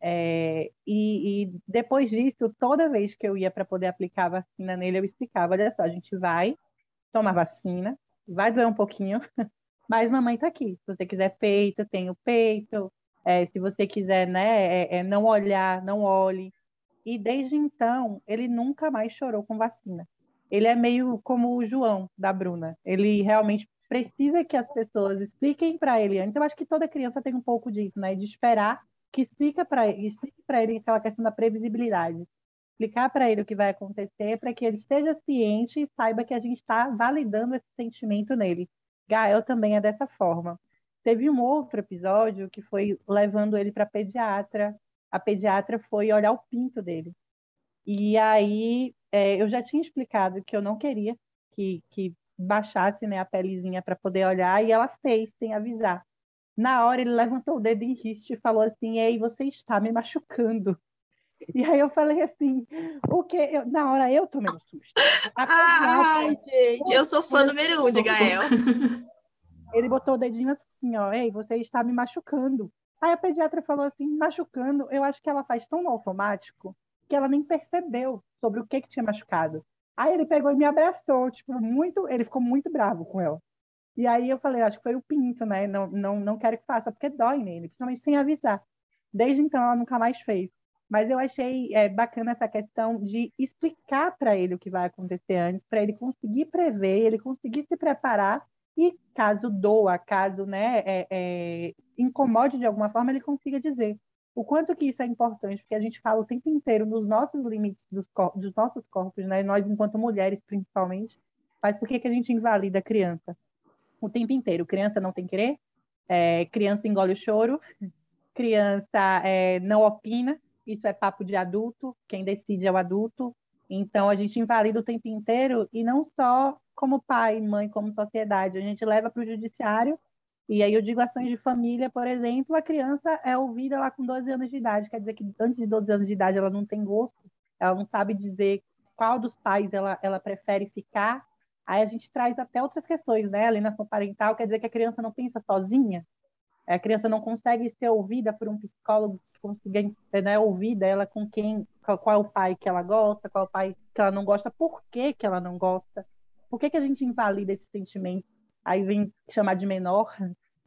É, e, e, depois disso, toda vez que eu ia para poder aplicar a vacina nele, eu explicava: olha só, a gente vai tomar vacina, vai doer um pouquinho, <laughs> mas mamãe está aqui. Se você quiser peito, tem o peito. É, se você quiser né, é, é não olhar, não olhe. E desde então, ele nunca mais chorou com vacina ele é meio como o João da Bruna. Ele realmente precisa que as pessoas expliquem para ele antes. Eu acho que toda criança tem um pouco disso, né? De esperar que explica para ele, explique para ele aquela questão da previsibilidade. Explicar para ele o que vai acontecer para que ele esteja ciente e saiba que a gente está validando esse sentimento nele. Gael também é dessa forma. Teve um outro episódio que foi levando ele para pediatra. A pediatra foi olhar o pinto dele. E aí é, eu já tinha explicado que eu não queria que, que baixasse né, a pelezinha para poder olhar, e ela fez sem avisar. Na hora ele levantou o dedo em riste e falou assim: Ei, você está me machucando. <laughs> E aí eu falei assim, o que? Eu, na hora eu tomei um susto. Ai, gente, eu sou fã número um de Gael. <laughs> Ele botou o dedinho assim, ó, ei, você está me machucando. Aí a pediatra falou assim, machucando, eu acho que ela faz tão automático que ela nem percebeu sobre o que que tinha machucado. Aí ele pegou e me abraçou, tipo, muito, ele ficou muito bravo com ela. E aí eu falei, acho que foi o pinto, né? Não, não, não quero que faça, porque dói nele, principalmente sem avisar. Desde então ela nunca mais fez. Mas eu achei é, bacana essa questão de explicar para ele o que vai acontecer antes, para ele conseguir prever, ele conseguir se preparar e caso doa, caso né, é, é, incomode de alguma forma, ele consiga dizer o quanto que isso é importante, porque a gente fala o tempo inteiro nos nossos limites dos, dos nossos corpos, né? nós enquanto mulheres principalmente, mas por que, que a gente invalida a criança? O tempo inteiro, criança não tem querer, é, criança engole o choro, criança é, não opina, isso é papo de adulto, quem decide é o adulto, então a gente invalida o tempo inteiro, e não só como pai, mãe, como sociedade, a gente leva para o judiciário e aí eu digo ações de família, por exemplo, a criança é ouvida lá com 12 anos de idade, quer dizer que antes de 12 anos de idade ela não tem gosto, ela não sabe dizer qual dos pais ela, ela prefere ficar. Aí a gente traz até outras questões, né? Alienação parental quer dizer que a criança não pensa sozinha, a criança não consegue ser ouvida por um psicólogo que consiga né, ouvida ela com quem, qual, qual, é o pai que ela gosta, qual é o pai que ela não gosta, por que, que ela não gosta, por que, que a gente invalida esse sentimento? Aí vem chamar de menor,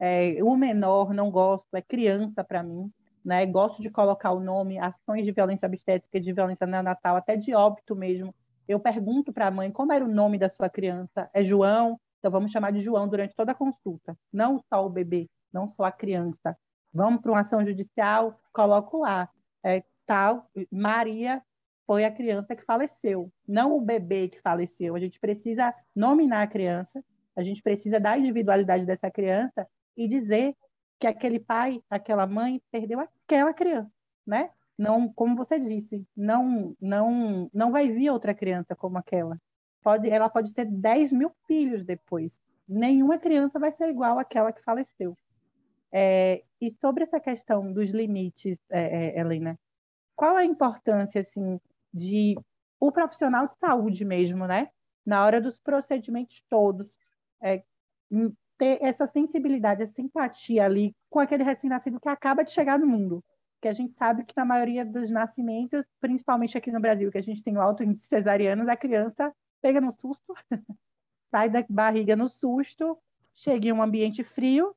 é, o menor não gosto, é criança para mim. Né? Gosto de colocar o nome, ações de violência obstétrica, de violência neonatal, até de óbito mesmo. Eu pergunto para a mãe como era o nome da sua criança. É João? Então vamos chamar de João durante toda a consulta. Não só o bebê, não só a criança. Vamos para uma ação judicial, coloco lá. É, tal, Maria foi a criança que faleceu, não o bebê que faleceu. A gente precisa nominar a criança, a gente precisa da individualidade dessa criança e dizer que aquele pai, aquela mãe perdeu aquela criança, né? Não, como você disse, não, não, não vai vir outra criança como aquela. Pode, ela pode ter 10 mil filhos depois. Nenhuma criança vai ser igual àquela que faleceu. É, e sobre essa questão dos limites, é, é, Helena, qual a importância assim de o profissional de saúde mesmo, né? Na hora dos procedimentos todos, é, ter essa sensibilidade, essa simpatia ali com aquele recém-nascido que acaba de chegar no mundo. Que a gente sabe que na maioria dos nascimentos, principalmente aqui no Brasil, que a gente tem o alto índice cesariano, a criança pega no susto, <laughs> sai da barriga no susto, chega em um ambiente frio,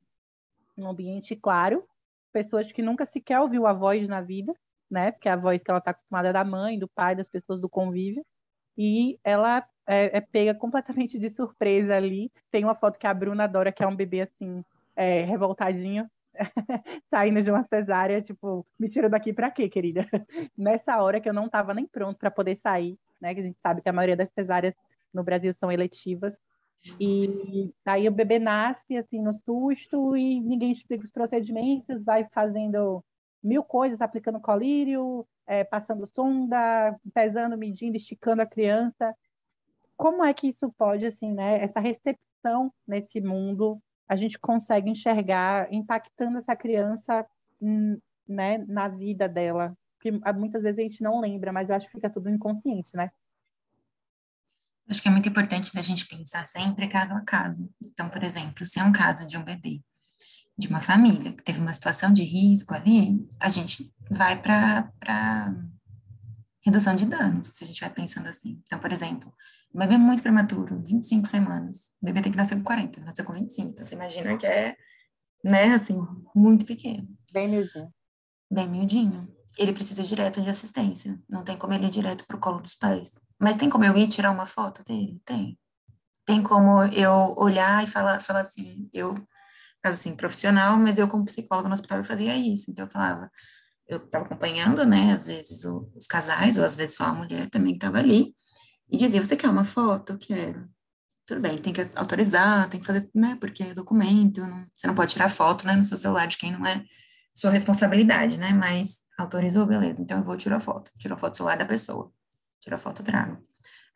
um ambiente claro, pessoas que nunca sequer ouviu a voz na vida, né? Porque é a voz que ela está acostumada é da mãe, do pai, das pessoas do convívio. E ela é, é, pega completamente de surpresa ali. Tem uma foto que a Bruna adora, que é um bebê assim, é, revoltadinho, <laughs> saindo de uma cesárea, tipo, me tira daqui para quê, querida? <laughs> Nessa hora que eu não estava nem pronto para poder sair, né? Que a gente sabe que a maioria das cesáreas no Brasil são eletivas. E aí o bebê nasce assim no susto e ninguém explica os procedimentos, vai fazendo mil coisas, aplicando colírio, é, passando sonda, pesando, medindo, esticando a criança como é que isso pode, assim, né, essa recepção nesse mundo, a gente consegue enxergar impactando essa criança, hum, né, na vida dela? Porque ah, muitas vezes a gente não lembra, mas eu acho que fica tudo inconsciente, né? Acho que é muito importante da gente pensar sempre caso a caso. Então, por exemplo, se é um caso de um bebê, de uma família que teve uma situação de risco ali, a gente vai para redução de danos, se a gente vai pensando assim. Então, por exemplo, um bebê muito prematuro, 25 semanas. O bebê tem que nascer com 40, nasceu com 25. Então, você imagina que é, né, assim, muito pequeno. Bem miudinho. Bem miudinho. Ele precisa direto de assistência. Não tem como ele ir direto pro colo dos pais. Mas tem como eu ir tirar uma foto dele? Tem. Tem como eu olhar e falar, falar assim, eu, assim, profissional, mas eu como psicóloga no hospital eu fazia isso. Então eu falava, eu estava acompanhando, né, às vezes o, os casais, ou às vezes só a mulher também estava ali, e dizia, você quer uma foto? Quero. Tudo bem, tem que autorizar, tem que fazer, né, porque é documento, não, você não pode tirar foto, né, no seu celular de quem não é sua responsabilidade, né, mas autorizou, beleza, então eu vou tirar foto, tiro a foto do celular da pessoa, tiro a foto, trago.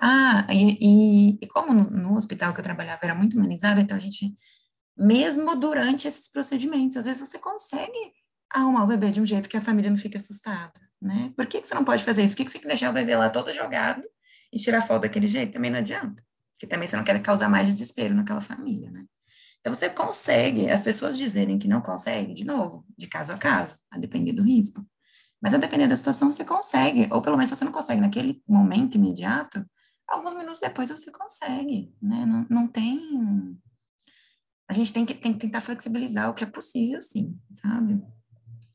Ah, e, e, e como no, no, hospital que eu trabalhava era muito humanizado, então a gente, mesmo durante esses procedimentos, às vezes você consegue arrumar o bebê de um jeito que a família não fique assustada, né? Por que, que você não pode fazer isso? Por que, que você tem que deixar o bebê lá todo jogado e tirar foto daquele jeito? Também não adianta. Porque também você não quer causar mais desespero naquela família, né? Então, você consegue, as pessoas dizerem que não consegue, de novo, de caso a caso, a depender do risco. Mas a depender da situação, você consegue, ou pelo menos se você não consegue naquele momento imediato, alguns minutos depois você consegue, né? Não, não tem. A gente tem que, tem que tentar flexibilizar o que é possível, sim, sabe?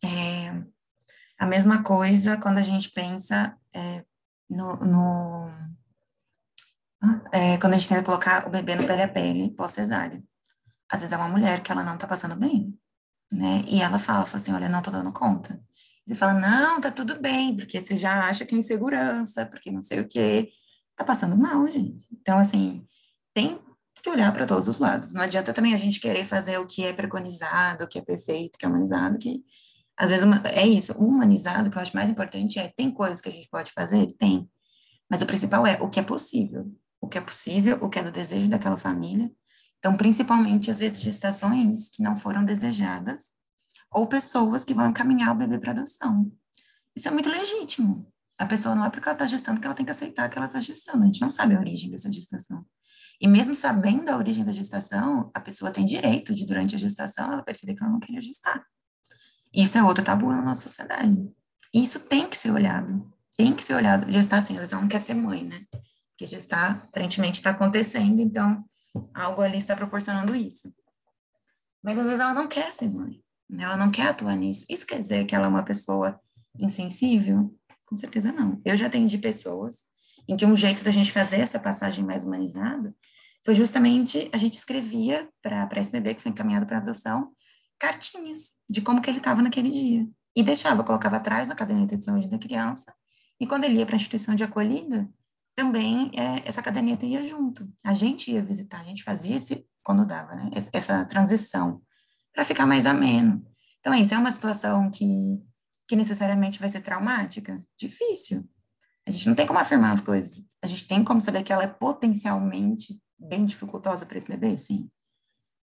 É, a mesma coisa quando a gente pensa é, no. no é, quando a gente tenta colocar o bebê no pele a pele pós-cesárea. Às vezes é uma mulher que ela não tá passando bem, né? E ela fala, fala assim, olha, não tô dando conta. Você fala, não, tá tudo bem, porque você já acha que é insegurança, porque não sei o quê. Tá passando mal, gente. Então, assim, tem que olhar para todos os lados. Não adianta também a gente querer fazer o que é preconizado, o que é perfeito, o que é humanizado, que às vezes é isso, o humanizado, que eu acho mais importante é, tem coisas que a gente pode fazer? Tem. Mas o principal é o que é possível. O que é possível, o que é do desejo daquela família. Então, principalmente, às vezes, gestações que não foram desejadas, ou pessoas que vão encaminhar o bebê para adoção. Isso é muito legítimo. A pessoa não é porque ela está gestando que ela tem que aceitar que ela está gestando. A gente não sabe a origem dessa gestação. E mesmo sabendo a origem da gestação, a pessoa tem direito de, durante a gestação, ela perceber que ela não queria gestar. Isso é outro tabu na nossa sociedade. Isso tem que ser olhado. Tem que ser olhado. Gestar, assim, às vezes ela não quer ser mãe, né? Porque gestar, aparentemente, está acontecendo, então algo ali está proporcionando isso. Mas às vezes ela não quer ser mãe. Ela não quer atuar nisso. Isso quer dizer que ela é uma pessoa insensível? Com certeza não. Eu já atendi pessoas em que um jeito da gente fazer essa passagem mais humanizada foi justamente a gente escrevia para esse bebê que foi encaminhado para adoção cartinhas de como que ele estava naquele dia. E deixava, colocava atrás na caderneta de saúde da criança, e quando ele ia para a instituição de acolhida, também é, essa caderneta ia junto. A gente ia visitar, a gente fazia esse, quando dava, né, essa transição para ficar mais ameno. Então, é isso é uma situação que, que necessariamente vai ser traumática? Difícil. A gente não tem como afirmar as coisas. A gente tem como saber que ela é potencialmente bem dificultosa para esse bebê, sim.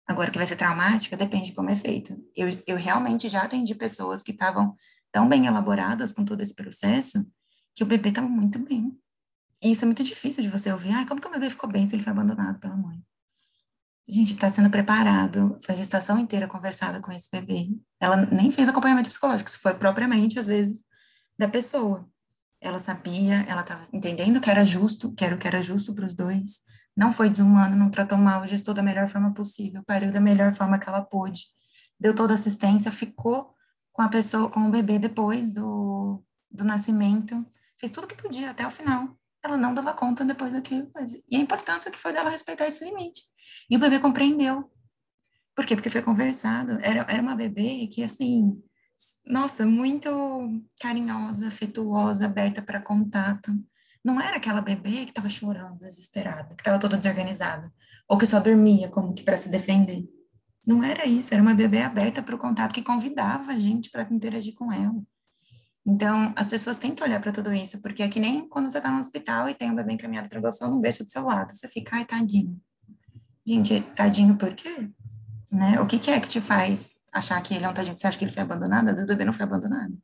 Agora, que vai ser traumática, depende de como é feito. Eu, eu realmente já atendi pessoas que estavam tão bem elaboradas com todo esse processo que o bebê estava muito bem. E isso é muito difícil de você ouvir. Como que o bebê ficou bem se ele foi abandonado pela mãe? gente está sendo preparado, foi a gestação inteira conversada com esse bebê. Ela nem fez acompanhamento psicológico, isso foi propriamente, às vezes, da pessoa. Ela sabia, ela estava entendendo que era justo, que era o que era justo para os dois. Não foi desumano, não tratou mal, gestou da melhor forma possível, pariu da melhor forma que ela pôde. Deu toda assistência, ficou com a pessoa, com o bebê depois do, do nascimento, fez tudo que podia até o final ela não dava conta depois daquilo. E a importância que foi dela respeitar esse limite. E o bebê compreendeu. Por quê? Porque foi conversado. Era, era uma bebê que, assim, nossa, muito carinhosa, afetuosa, aberta para contato. Não era aquela bebê que estava chorando, desesperada, que estava toda desorganizada, ou que só dormia como que para se defender. Não era isso, era uma bebê aberta para o contato que convidava a gente para interagir com ela. Então, as pessoas têm que olhar para tudo isso, porque é que nem quando você está no hospital e tem um bebê encaminhado para adoção, não deixa do seu lado. Você fica, ai, tadinho. Gente, tadinho por quê? Né? O que, que, é que te faz achar que ele é um tadinho? Você acha que ele foi abandonado? Às vezes o bebê não foi abandonado.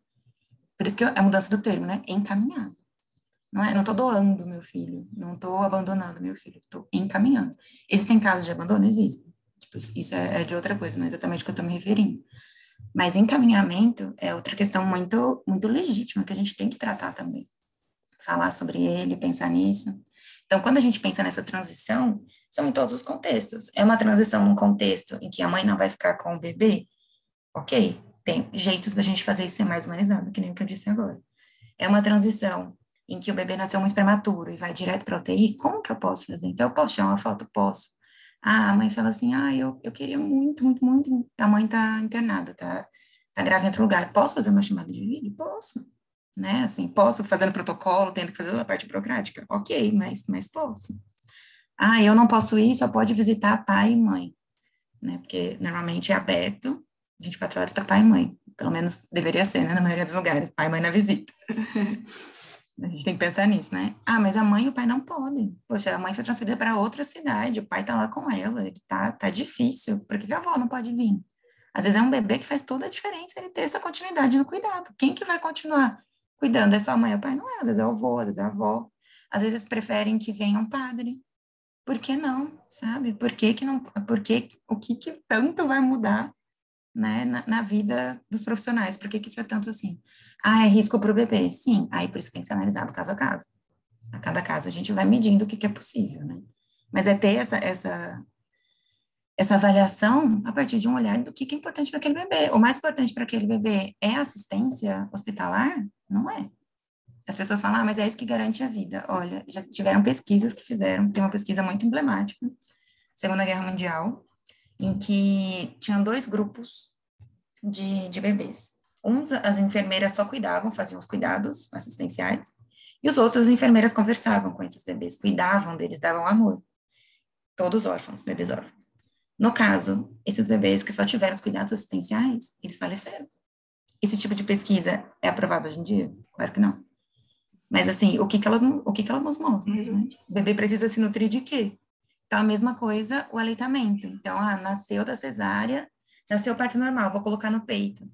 Por isso que é a mudança do termo, né? Encaminhado. Não é? Não estou doando meu filho, não estou abandonando meu filho, estou encaminhando. Existem casos de abandono? Existem. Tipo, isso é, é de outra coisa, não é exatamente o que eu estou me referindo. Mas encaminhamento é outra questão muito, muito legítima que a gente tem que tratar também. Falar sobre ele, pensar nisso. Então, quando a gente pensa nessa transição, são em todos os contextos. É uma transição num contexto em que a mãe não vai ficar com o bebê? Ok, tem jeitos da gente fazer isso ser mais humanizado, que nem o que eu disse agora. É uma transição em que o bebê nasceu muito prematuro e vai direto para UTI? Como que eu posso fazer? Então, eu posso tirar uma foto? Posso. Ah, a mãe fala assim, ah, eu, eu queria muito, muito, muito, a mãe tá internada, tá tá grávida em outro lugar, posso fazer uma chamada de vídeo? Posso. Né, assim, posso fazer no protocolo, tendo que fazer a parte burocrática? Ok, mas, mas posso. Ah, eu não posso ir, só pode visitar pai e mãe, né, porque normalmente é aberto, 24 horas está pai e mãe, pelo menos deveria ser, né, na maioria dos lugares, pai e mãe na visita. <laughs> A gente tem que pensar nisso, né? Ah, mas a mãe e o pai não podem. Poxa, a mãe foi transferida para outra cidade, o pai tá lá com ela, tá, tá difícil. Por que a avó não pode vir? Às vezes é um bebê que faz toda a diferença ele ter essa continuidade no cuidado. Quem que vai continuar cuidando? É só a mãe ou o pai? Não é, às vezes é o avô, às vezes é a avó. Às vezes preferem que venha um padre. Por que não, sabe? Por que que não, por que, o que que tanto vai mudar, né, na, na vida dos profissionais? Por que que isso é tanto assim? Ah, é risco para o bebê. Sim, aí por isso tem que ser analisado caso a caso. A cada caso a gente vai medindo o que, que é possível, né? Mas é ter essa, essa, essa avaliação a partir de um olhar do que, que é importante para aquele bebê. O mais importante para aquele bebê é assistência hospitalar? Não é. As pessoas falam, ah, mas é isso que garante a vida. Olha, já tiveram pesquisas que fizeram, tem uma pesquisa muito emblemática, Segunda Guerra Mundial, em que tinham dois grupos de, de bebês. Uns, as enfermeiras só cuidavam, faziam os cuidados assistenciais, e os outros, as enfermeiras conversavam com esses bebês, cuidavam deles, davam amor. Todos órfãos, bebês órfãos. No caso, esses bebês que só tiveram os cuidados assistenciais, eles faleceram. Esse tipo de pesquisa é aprovado hoje em dia? Claro que não. Mas, assim, o que, que, elas, o que, que elas nos mostram? Uhum. Né? O bebê precisa se nutrir de quê? Então, a mesma coisa, o aleitamento. Então, ah, nasceu da cesárea, nasceu parto normal, vou colocar no peito.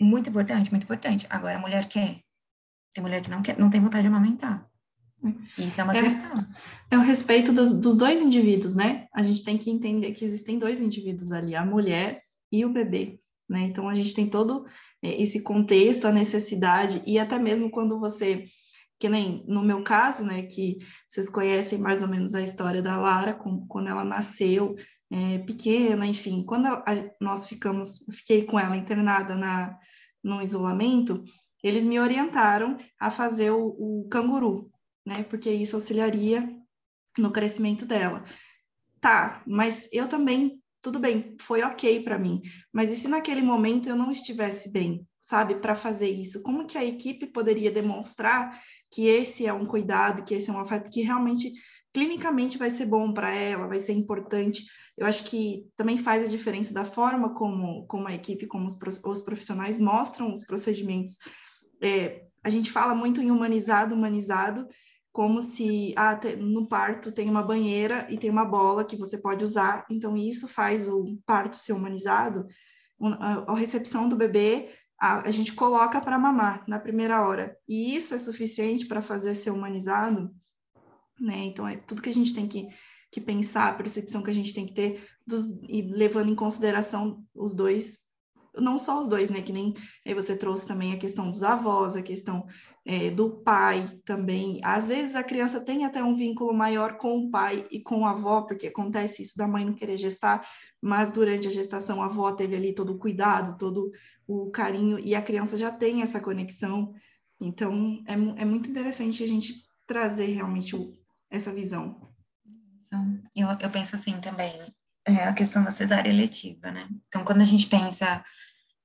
Muito importante, muito importante. Agora, a mulher quer. Tem mulher que não quer, não tem vontade de amamentar. Isso é uma é, questão. É o respeito dos, dos dois indivíduos, né? A gente tem que entender que existem dois indivíduos ali, a mulher e o bebê, né? Então, a gente tem todo é, esse contexto, a necessidade, e até mesmo quando você, que nem no meu caso, né, que vocês conhecem mais ou menos a história da Lara, com, quando ela nasceu, é, pequena, enfim, quando a, a, nós ficamos, fiquei com ela internada na, no isolamento, eles me orientaram a fazer o, o canguru, né? Porque isso auxiliaria no crescimento dela. Tá, mas eu também, tudo bem, foi ok para mim. Mas e se naquele momento eu não estivesse bem, sabe, para fazer isso? Como que a equipe poderia demonstrar que esse é um cuidado, que esse é um afeto que realmente clinicamente vai ser bom para ela, vai ser importante. Eu acho que também faz a diferença da forma como, como a equipe, como os, os profissionais mostram os procedimentos. É, a gente fala muito em humanizado, humanizado, como se ah, no parto tem uma banheira e tem uma bola que você pode usar, então isso faz o parto ser humanizado. A, a recepção do bebê, a, a gente coloca para mamar na primeira hora, e isso é suficiente para fazer ser humanizado né? Então, é tudo que a gente tem que, que pensar, a percepção que a gente tem que ter, dos, e levando em consideração os dois, não só os dois, né? Que nem aí você trouxe também a questão dos avós, a questão é, do pai também. Às vezes a criança tem até um vínculo maior com o pai e com a avó, porque acontece isso da mãe não querer gestar, mas durante a gestação a avó teve ali todo o cuidado, todo o carinho, e a criança já tem essa conexão. Então, é, é muito interessante a gente trazer realmente o, essa visão. Eu, eu penso assim também, é a questão da cesárea eletiva, né? Então, quando a gente pensa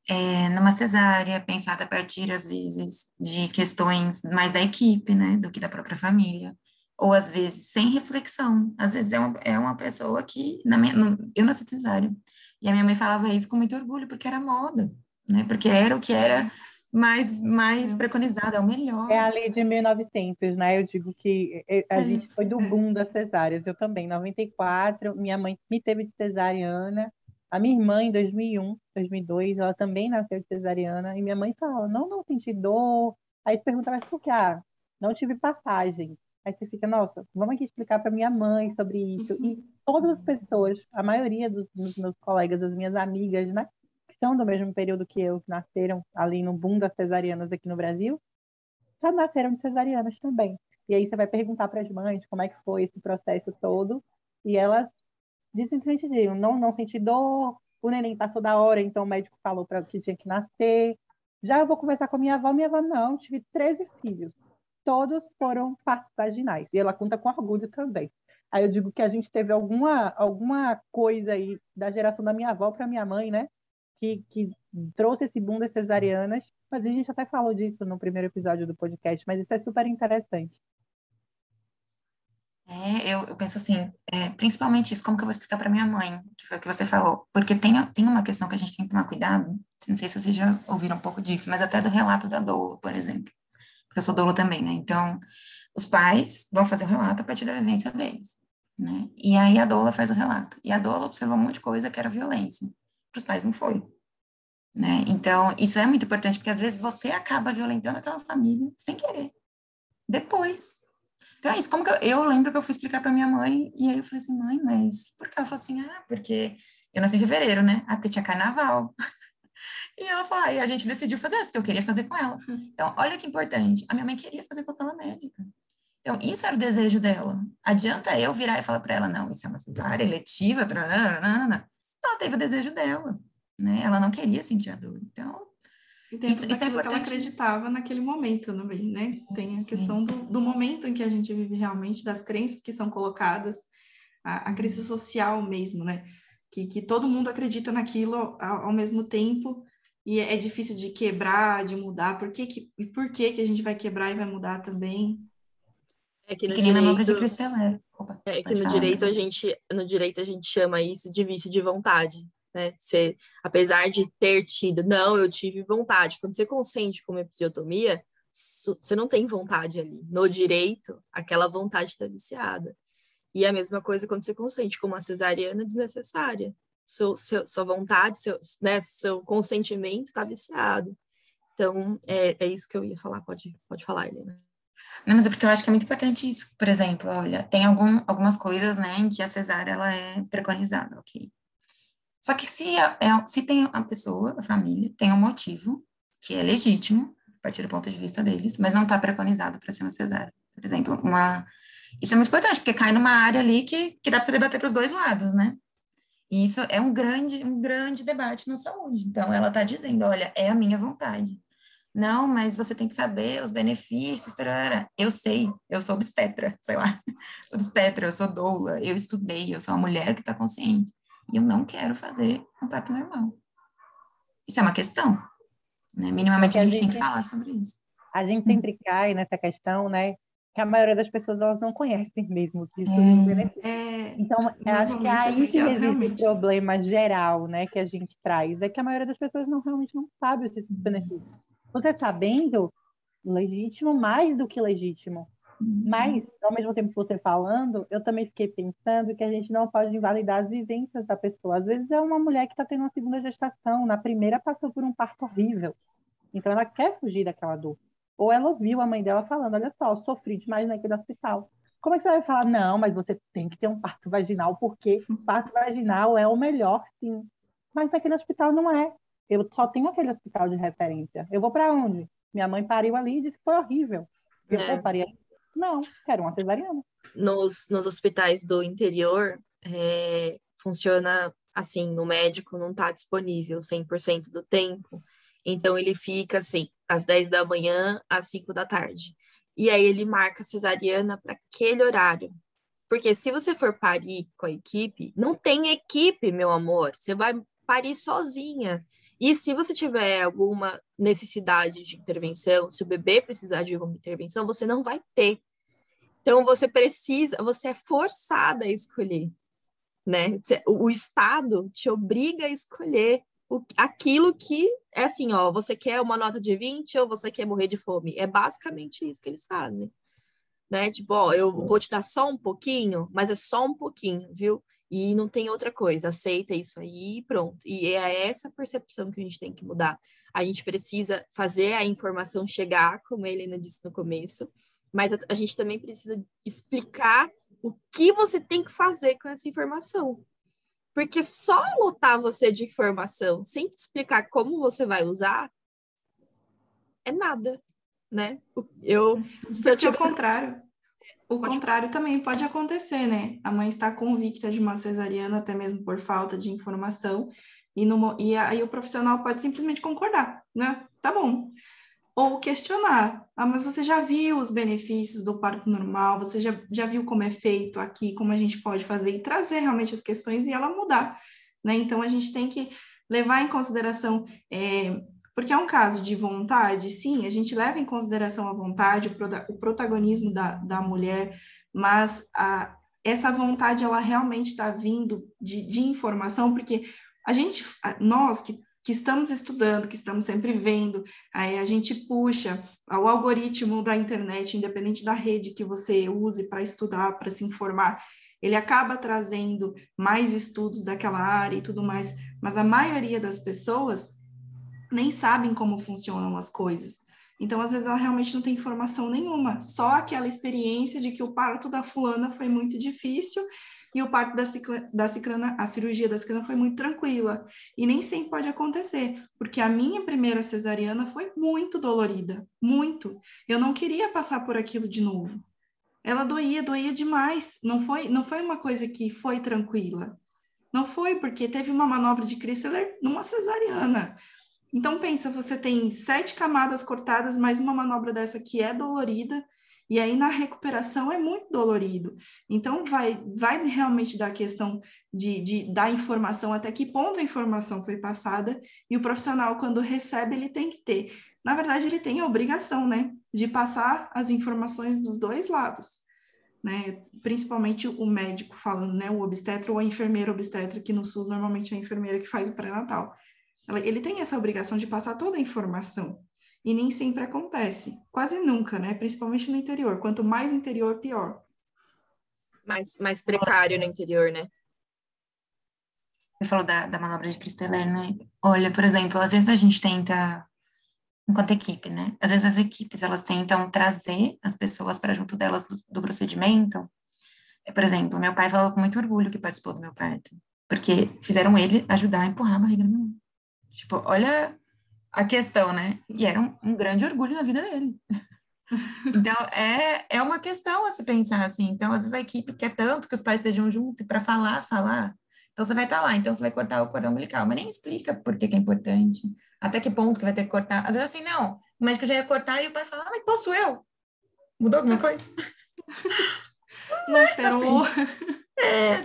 é, numa cesárea, pensada a partir, às vezes, de questões mais da equipe, né, do que da própria família, ou às vezes sem reflexão, às vezes é uma, é uma pessoa que, na minha, no, eu nasci cesárea, e a minha mãe falava isso com muito orgulho, porque era moda, né, porque era o que era mais, mais preconizada, é o melhor. É a lei de 1900, né? Eu digo que eh, a é gente isso. foi do boom das cesáreas, eu também. Em 94, minha mãe me teve de cesariana, a minha irmã em 2001, 2002, ela também nasceu de cesariana, e minha mãe fala, não, não senti dor. Aí você pergunta, mas por que? Ah, não tive passagem. Aí você fica, nossa, vamos aqui explicar para minha mãe sobre isso. E todas as pessoas, a maioria dos, dos meus colegas, das minhas amigas, né? São do mesmo período que eu, que nasceram ali no boom das cesarianas aqui no Brasil, já nasceram de cesarianas também. E aí você vai perguntar para as mães como é que foi esse processo todo, e elas dizem simplesmente não, não senti dor, o neném passou da hora, então o médico falou para que tinha que nascer. Já eu vou conversar com a minha avó, minha avó não, tive 13 filhos. Todos foram partos vaginais. E ela conta com orgulho também. Aí eu digo que a gente teve alguma, alguma coisa aí da geração da minha avó para minha mãe, né? Que, que trouxe esse boom das cesarianas, mas a gente até falou disso no primeiro episódio do podcast, mas isso é super interessante. É, eu, eu penso assim, é, principalmente isso, como que eu vou explicar para minha mãe, que foi o que você falou, porque tem, tem uma questão que a gente tem que tomar cuidado, não sei se vocês já ouviram um pouco disso, mas até do relato da doula, por exemplo, porque eu sou doula também, né, então, os pais vão fazer o relato a partir da vivência deles, né, e aí a doula faz o relato, e a doula observou um monte de coisa que era violência, para os pais não foi, né, então, isso é muito importante, porque às vezes você acaba violentando aquela família sem querer, depois, então é isso, como que eu, eu lembro que eu fui explicar para minha mãe, e aí eu falei assim, mãe, mas por que? Ela falou assim, ah, porque eu nasci em fevereiro, né? Ah, porque tinha carnaval. <laughs> e ela falou, e a gente decidiu fazer isso, porque eu queria fazer com ela. Hum. Então, olha que importante, a minha mãe queria fazer com aquela médica. Então, isso era o desejo dela. Adianta eu virar e falar para ela, não, isso é uma cesárea eletiva, ela teve o desejo dela, né? Ela não queria sentir a dor. Então, isso, isso é importante. que ela acreditava naquele momento também, né? Tem a sim, questão sim. Do, do momento em que a gente vive realmente, das crenças que são colocadas, a, a crise social mesmo, né? Que, que todo mundo acredita naquilo ao, ao mesmo tempo e é, é difícil de quebrar, de mudar. Por que, que, e por que, que a gente vai quebrar e vai mudar também? É que no que direito, de Cristelé. Opa, é que no direito a gente no direito a gente chama isso de vício de vontade né? Você, apesar de ter tido, não, eu tive vontade. Quando você consente com uma episiotomia, você não tem vontade ali. No direito, aquela vontade está viciada. E a mesma coisa quando você consente com uma cesariana desnecessária. Seu, seu, sua vontade, seu, né, seu consentimento está viciado. Então, é, é isso que eu ia falar. Pode, pode falar, Helena. Não, mas é porque eu acho que é muito importante isso. Por exemplo, olha, tem algum, algumas coisas, né, em que a cesárea, ela é preconizada, ok? Só que se, é, se tem a pessoa, a família, tem um motivo que é legítimo, a partir do ponto de vista deles, mas não está preconizado para ser uma cesárea. Por exemplo, uma... Isso é muito importante, porque cai numa área ali que, que dá para você debater para os dois lados, né? E isso é um grande, um grande debate na saúde. Então, ela está dizendo, olha, é a minha vontade. Não, mas você tem que saber os benefícios. Tarara. Eu sei, eu sou obstetra, <laughs> sei lá. Sou obstetra, eu sou doula, eu estudei, eu sou uma mulher que está consciente e eu não quero fazer um parto normal. Isso é uma questão, né? Minimamente a gente, a gente, tem que falar sobre isso. A gente sempre cai nessa questão, né? Que a maioria das pessoas elas não conhecem mesmo os é, é, Então, eu acho que é aí que existe o problema geral, né? Que a gente traz, é que a maioria das pessoas não realmente não sabe esses benefícios. Você sabendo, legítimo mais do que legítimo. Mas, ao mesmo tempo que você falando, eu também fiquei pensando que a gente não pode invalidar as vivências da pessoa. Às vezes é uma mulher que está tendo uma segunda gestação, na primeira passou por um parto horrível. Então ela quer fugir daquela dor. Ou ela ouviu a mãe dela falando: Olha só, sofri demais naquele hospital. Como é que você vai falar? Não, mas você tem que ter um parto vaginal, porque parto vaginal é o melhor, sim. Mas naquele hospital não é. Eu só tenho aquele hospital de referência. Eu vou para onde? Minha mãe pariu ali e disse que foi horrível. Eu é. vou parir não, quero uma cesariana. Nos, nos hospitais do interior, é, funciona assim, o médico não está disponível 100% do tempo, então ele fica assim, às 10 da manhã às 5 da tarde. E aí ele marca cesariana para aquele horário. Porque se você for parir com a equipe, não tem equipe, meu amor. Você vai parir sozinha. E se você tiver alguma necessidade de intervenção, se o bebê precisar de alguma intervenção, você não vai ter. Então você precisa, você é forçada a escolher, né? O Estado te obriga a escolher o, aquilo que é assim, ó, você quer uma nota de 20 ou você quer morrer de fome? É basicamente isso que eles fazem. Né? Tipo, ó, eu vou te dar só um pouquinho, mas é só um pouquinho, viu? E não tem outra coisa, aceita isso aí e pronto. E é essa percepção que a gente tem que mudar. A gente precisa fazer a informação chegar, como a Helena disse no começo, mas a, a gente também precisa explicar o que você tem que fazer com essa informação. Porque só lotar você de informação sem te explicar como você vai usar é nada, né? Eu, se eu tiver... contrário. O pode... contrário também pode acontecer, né? A mãe está convicta de uma cesariana, até mesmo por falta de informação, e, no, e aí o profissional pode simplesmente concordar, né? Tá bom. Ou questionar. Ah, mas você já viu os benefícios do parto normal? Você já, já viu como é feito aqui, como a gente pode fazer? E trazer realmente as questões e ela mudar, né? Então, a gente tem que levar em consideração é, porque é um caso de vontade, sim, a gente leva em consideração a vontade, o, protagonismo da, da mulher, mas a, essa vontade, ela realmente está vindo de, de informação, porque a gente, nós que que estamos estudando, que estamos sempre vendo, aí a gente puxa o algoritmo da internet, independente da rede que você use para estudar, para se informar, ele acaba trazendo mais estudos daquela área e tudo mais, mas a maioria das pessoas nem sabem como funcionam as coisas. Então, às vezes, ela realmente não tem informação nenhuma, só aquela experiência de que o parto da fulana foi muito difícil e o parto da, cicla, da ciclana, a cirurgia da ciclana foi muito tranquila. E nem sempre pode acontecer, porque a minha primeira cesariana foi muito dolorida, muito. Eu não queria passar por aquilo de novo. Ela doía, doía demais. Não foi, não foi uma coisa que foi tranquila. Não foi, porque teve uma manobra de Chrysler numa cesariana. Então, pensa, você tem sete camadas cortadas, mais uma manobra dessa que é dolorida, e aí na recuperação é muito dolorido. Então, vai, vai realmente dar a questão de, de dar informação, até que ponto a informação foi passada, e o profissional, quando recebe, ele tem que ter. Na verdade, ele tem a obrigação, né, de passar as informações dos dois lados. Né, principalmente o médico falando, né, o obstetra ou a enfermeira obstetra, que no SUS normalmente é a enfermeira que faz o pré-natal ele tem essa obrigação de passar toda a informação. E nem sempre acontece. Quase nunca, né? Principalmente no interior. Quanto mais interior, pior. Mais, mais precário no interior, né? Você falou da, da manobra de Cristeler, né? Olha, por exemplo, às vezes a gente tenta, enquanto equipe, né? Às vezes as equipes, elas tentam trazer as pessoas para junto delas do, do procedimento. Por exemplo, meu pai falou com muito orgulho que participou do meu parto, porque fizeram ele ajudar a empurrar a barriga do meu. Tipo, olha a questão, né? E era um, um grande orgulho na vida dele. <laughs> Então, é, é uma questão a se pensar assim. Então, às vezes a equipe quer tanto que os pais estejam juntos para falar, falar. Então, você vai estar tá lá, então você vai cortar o cordão umbilical, mas nem explica por que, que, é importante, até que ponto que vai ter que cortar. Às vezes, assim, não, o médico já ia cortar e o pai fala, ah, mas posso eu? Mudou alguma coisa? <laughs> Não esperou. Assim, <laughs> é.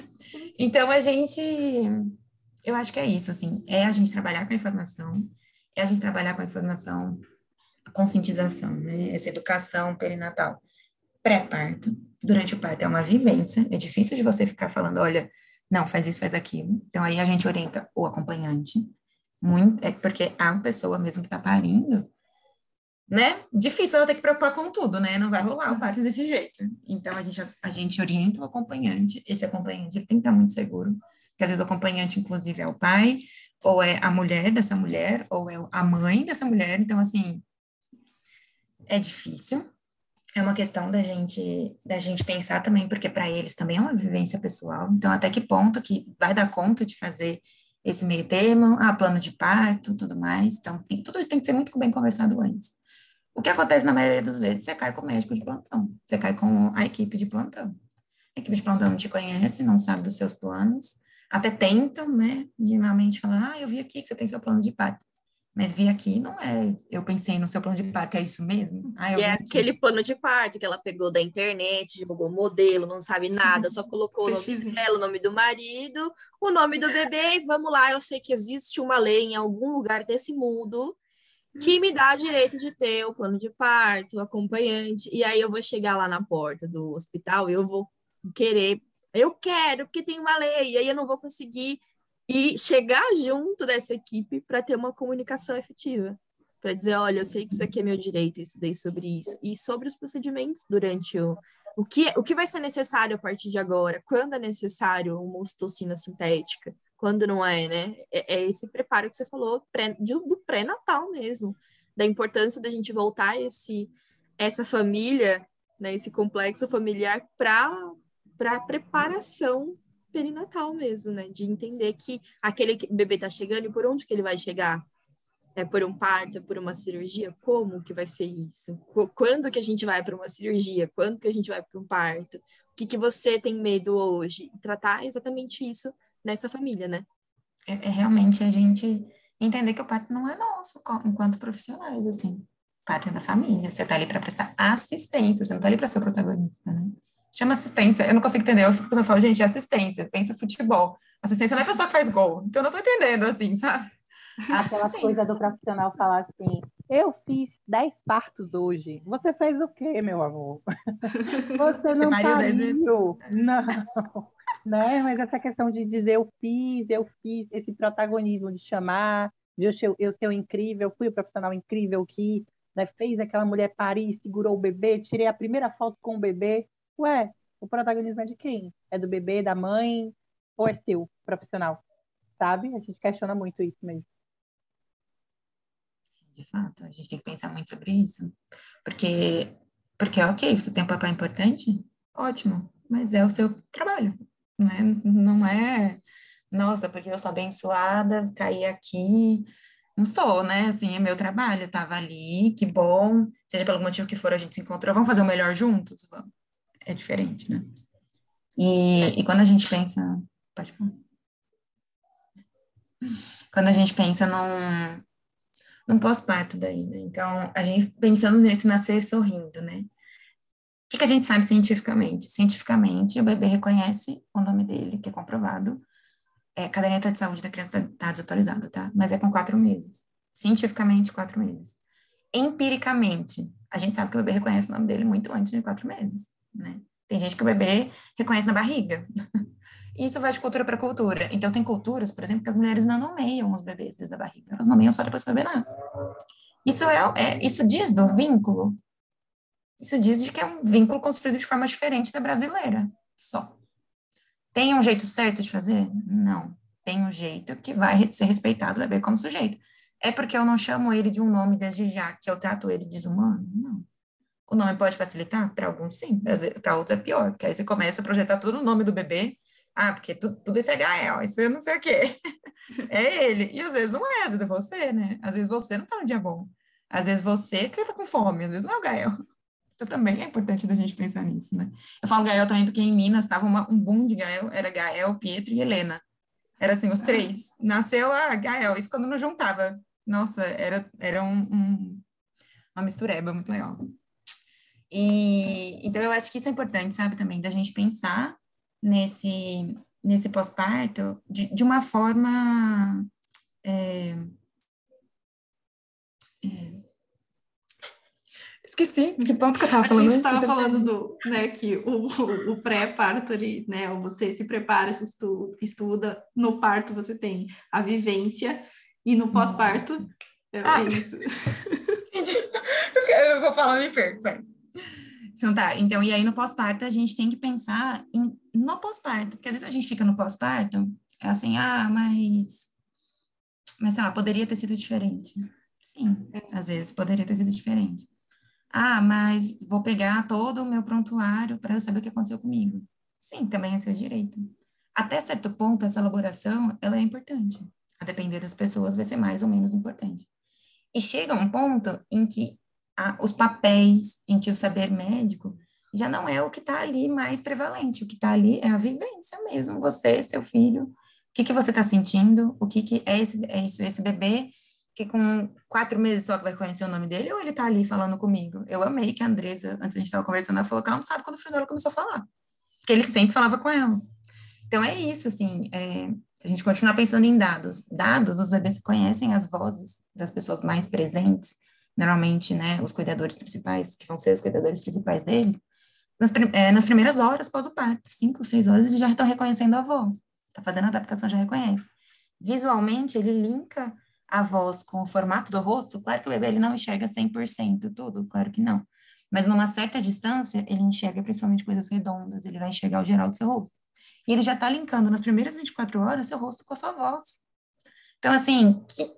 Então, a gente eu acho que é isso, assim, é a gente trabalhar com a informação, é a gente trabalhar com a informação, a conscientização, né, essa educação perinatal pré-parto, durante o parto é uma vivência, é difícil de você ficar falando, olha, não, faz isso, faz aquilo, então aí a gente orienta o acompanhante, muito, é porque a pessoa mesmo que está parindo, né? Difícil ela ter que preocupar com tudo, né? Não vai rolar o parto desse jeito. Então a gente a gente orienta o acompanhante, esse acompanhante tem que estar muito seguro que às vezes o acompanhante, inclusive, é o pai, ou é a mulher dessa mulher, ou é a mãe dessa mulher. Então, assim, é difícil. É uma questão da gente da gente pensar também, porque para eles também é uma vivência pessoal. Então, até que ponto que vai dar conta de fazer esse meio termo, ah, plano de parto, tudo mais. Então, tem, tudo isso tem que ser muito bem conversado antes. O que acontece na maioria das vezes, você cai com o médico de plantão, você cai com a equipe de plantão. A equipe de plantão não te conhece, não sabe dos seus planos, até tentam, né, minimamente falar, ah, eu vi aqui que você tem seu plano de parto. Mas vi aqui não é, eu pensei no seu plano de parto, é isso mesmo? Ah, e é aqui. aquele plano de parto que ela pegou da internet, divulgou modelo, não sabe nada, só <laughs> colocou o nome dela, o nome do marido, o nome do bebê, e vamos lá, eu sei que existe uma lei em algum lugar desse mundo que me dá direito de ter o plano de parto, o acompanhante, e aí eu vou chegar lá na porta do hospital e eu vou querer eu quero, porque tem uma lei, e aí eu não vou conseguir e chegar junto dessa equipe para ter uma comunicação efetiva. Para dizer, olha, eu sei que isso aqui é meu direito, eu estudei sobre isso. E sobre os procedimentos durante o. O que, o que vai ser necessário a partir de agora? Quando é necessário uma ocitocina sintética? Quando não é, né? É, é esse preparo que você falou pré, do pré-natal mesmo. Da importância da gente voltar esse, essa família, né, esse complexo familiar para para preparação perinatal mesmo, né? De entender que aquele bebê está chegando e por onde que ele vai chegar? É por um parto, é por uma cirurgia? Como que vai ser isso? Quando que a gente vai para uma cirurgia? Quando que a gente vai para um parto? O que, que você tem medo hoje? tratar exatamente isso nessa família, né? É, é realmente a gente entender que o parto não é nosso enquanto profissionais, assim. O parto é da família. Você está ali para prestar assistência, você não está ali para ser protagonista, né? Chama assistência. Eu não consigo entender. Eu fico pensando, gente, é assistência, pensa futebol. Assistência não é a pessoa que faz gol. Então, eu não tô entendendo, assim, sabe? Aquela coisa do profissional falar assim, eu fiz 10 partos hoje. Você fez o quê, meu amor? <laughs> Você não pariu. Não. <laughs> Né? Mas essa questão de dizer eu fiz, eu fiz, esse protagonismo de chamar, de eu ser, eu ser incrível, fui o profissional incrível que né, fez aquela mulher parir, segurou o bebê, tirei a primeira foto com o bebê. Ué, o protagonismo é de quem? É do bebê, da mãe, ou é seu, profissional? Sabe? A gente questiona muito isso mesmo de fato, a gente tem que pensar muito sobre isso. Porque, porque ok, você tem um papel importante, ótimo, mas é o seu trabalho, né? Não é, nossa, porque eu sou abençoada, caí aqui. Não sou, né? Assim, é meu trabalho, eu tava ali, que bom. Seja pelo motivo que for, a gente se encontrou, vamos fazer o melhor juntos? Vamos. É diferente, né? E, e quando a gente pensa. Pode falar. Quando a gente pensa num, no pós-parto daí, né? Então, a gente pensando nesse nascer sorrindo, né? O que, que a gente sabe cientificamente? Cientificamente, o bebê reconhece o nome dele, que é comprovado. É, caderneta de saúde da criança está tá desatualizada, tá? Mas é com quatro meses. Cientificamente, quatro meses. Empiricamente, a gente sabe que o bebê reconhece o nome dele muito antes de quatro meses, né? Tem gente que o bebê reconhece na barriga. <laughs> Isso vai de cultura para cultura. Então, tem culturas, por exemplo, que as mulheres não nomeiam os bebês desde a barriga, elas nomeiam só depois que o bebê nasce. Isso, é, é, isso diz do vínculo. Isso diz de que é um vínculo construído de forma diferente da brasileira, só. Tem um jeito certo de fazer? Não. Tem um jeito que vai ser respeitado o bebê como sujeito. É porque eu não chamo ele de um nome desde já, que eu trato ele desumano? Não. O nome pode facilitar? Para alguns, sim. Para outros é pior, porque aí você começa a projetar todo o nome do bebê ah, porque tudo, tudo isso é Gael, isso eu não sei o quê. <laughs> é ele. E às vezes não é, às vezes é você, né? Às vezes você não tá no dia bom. Às vezes você que tá com fome, às vezes não é o Gael. Então também é importante da gente pensar nisso, né? Eu falo Gael também porque em Minas estava um boom de Gael, era Gael, Pietro e Helena. Era assim, os três. Nasceu a Gael, isso quando não juntava. Nossa, era, era um, um, uma mistureba muito legal. E, então eu acho que isso é importante, sabe, também, da gente pensar nesse, nesse pós-parto de, de uma forma. É, é, Esqueci de ponto que eu estava falando. A gente estava falando do, né, que o, o, pré-parto ali, né, você se prepara, se estuda, estuda, no parto você tem a vivência e no pós-parto é, ah. é isso. <laughs> eu vou falar, me perco, então tá, então, e aí no pós-parto a gente tem que pensar em, no pós-parto, porque às vezes a gente fica no pós-parto, é assim, ah, mas, mas sei lá, poderia ter sido diferente. Sim, às vezes poderia ter sido diferente. Ah, mas vou pegar todo o meu prontuário para eu saber o que aconteceu comigo. Sim, também é seu direito. Até certo ponto, essa elaboração, ela é importante. A depender das pessoas, vai ser mais ou menos importante. E chega um ponto em que a, os papéis em que o saber médico já não é o que está ali mais prevalente. O que está ali é a vivência mesmo, você, seu filho. O que, que você está sentindo? O que, que é, esse, é isso, esse bebê que com quatro meses só que vai conhecer o nome dele, ou ele está ali falando comigo? Eu amei que a Andresa, antes a gente estava conversando, ela falou que ela não sabe quando o filho dela começou a falar. Que ele sempre falava com ela. Então é isso, assim, é, se a gente continuar pensando em dados, dados, os bebês conhecem as vozes das pessoas mais presentes, normalmente, né, os cuidadores principais, que vão ser os cuidadores principais deles, nas, é, nas primeiras horas pós o parto, cinco, seis horas, eles já estão reconhecendo a voz, está fazendo a adaptação, já reconhece. Visualmente, ele linka a voz com o formato do rosto, claro que o bebê ele não enxerga 100% tudo, claro que não, mas numa certa distância, ele enxerga principalmente coisas redondas, ele vai enxergar o geral do seu rosto. E ele já está linkando nas primeiras 24 horas seu rosto com a sua voz. Então, assim, que,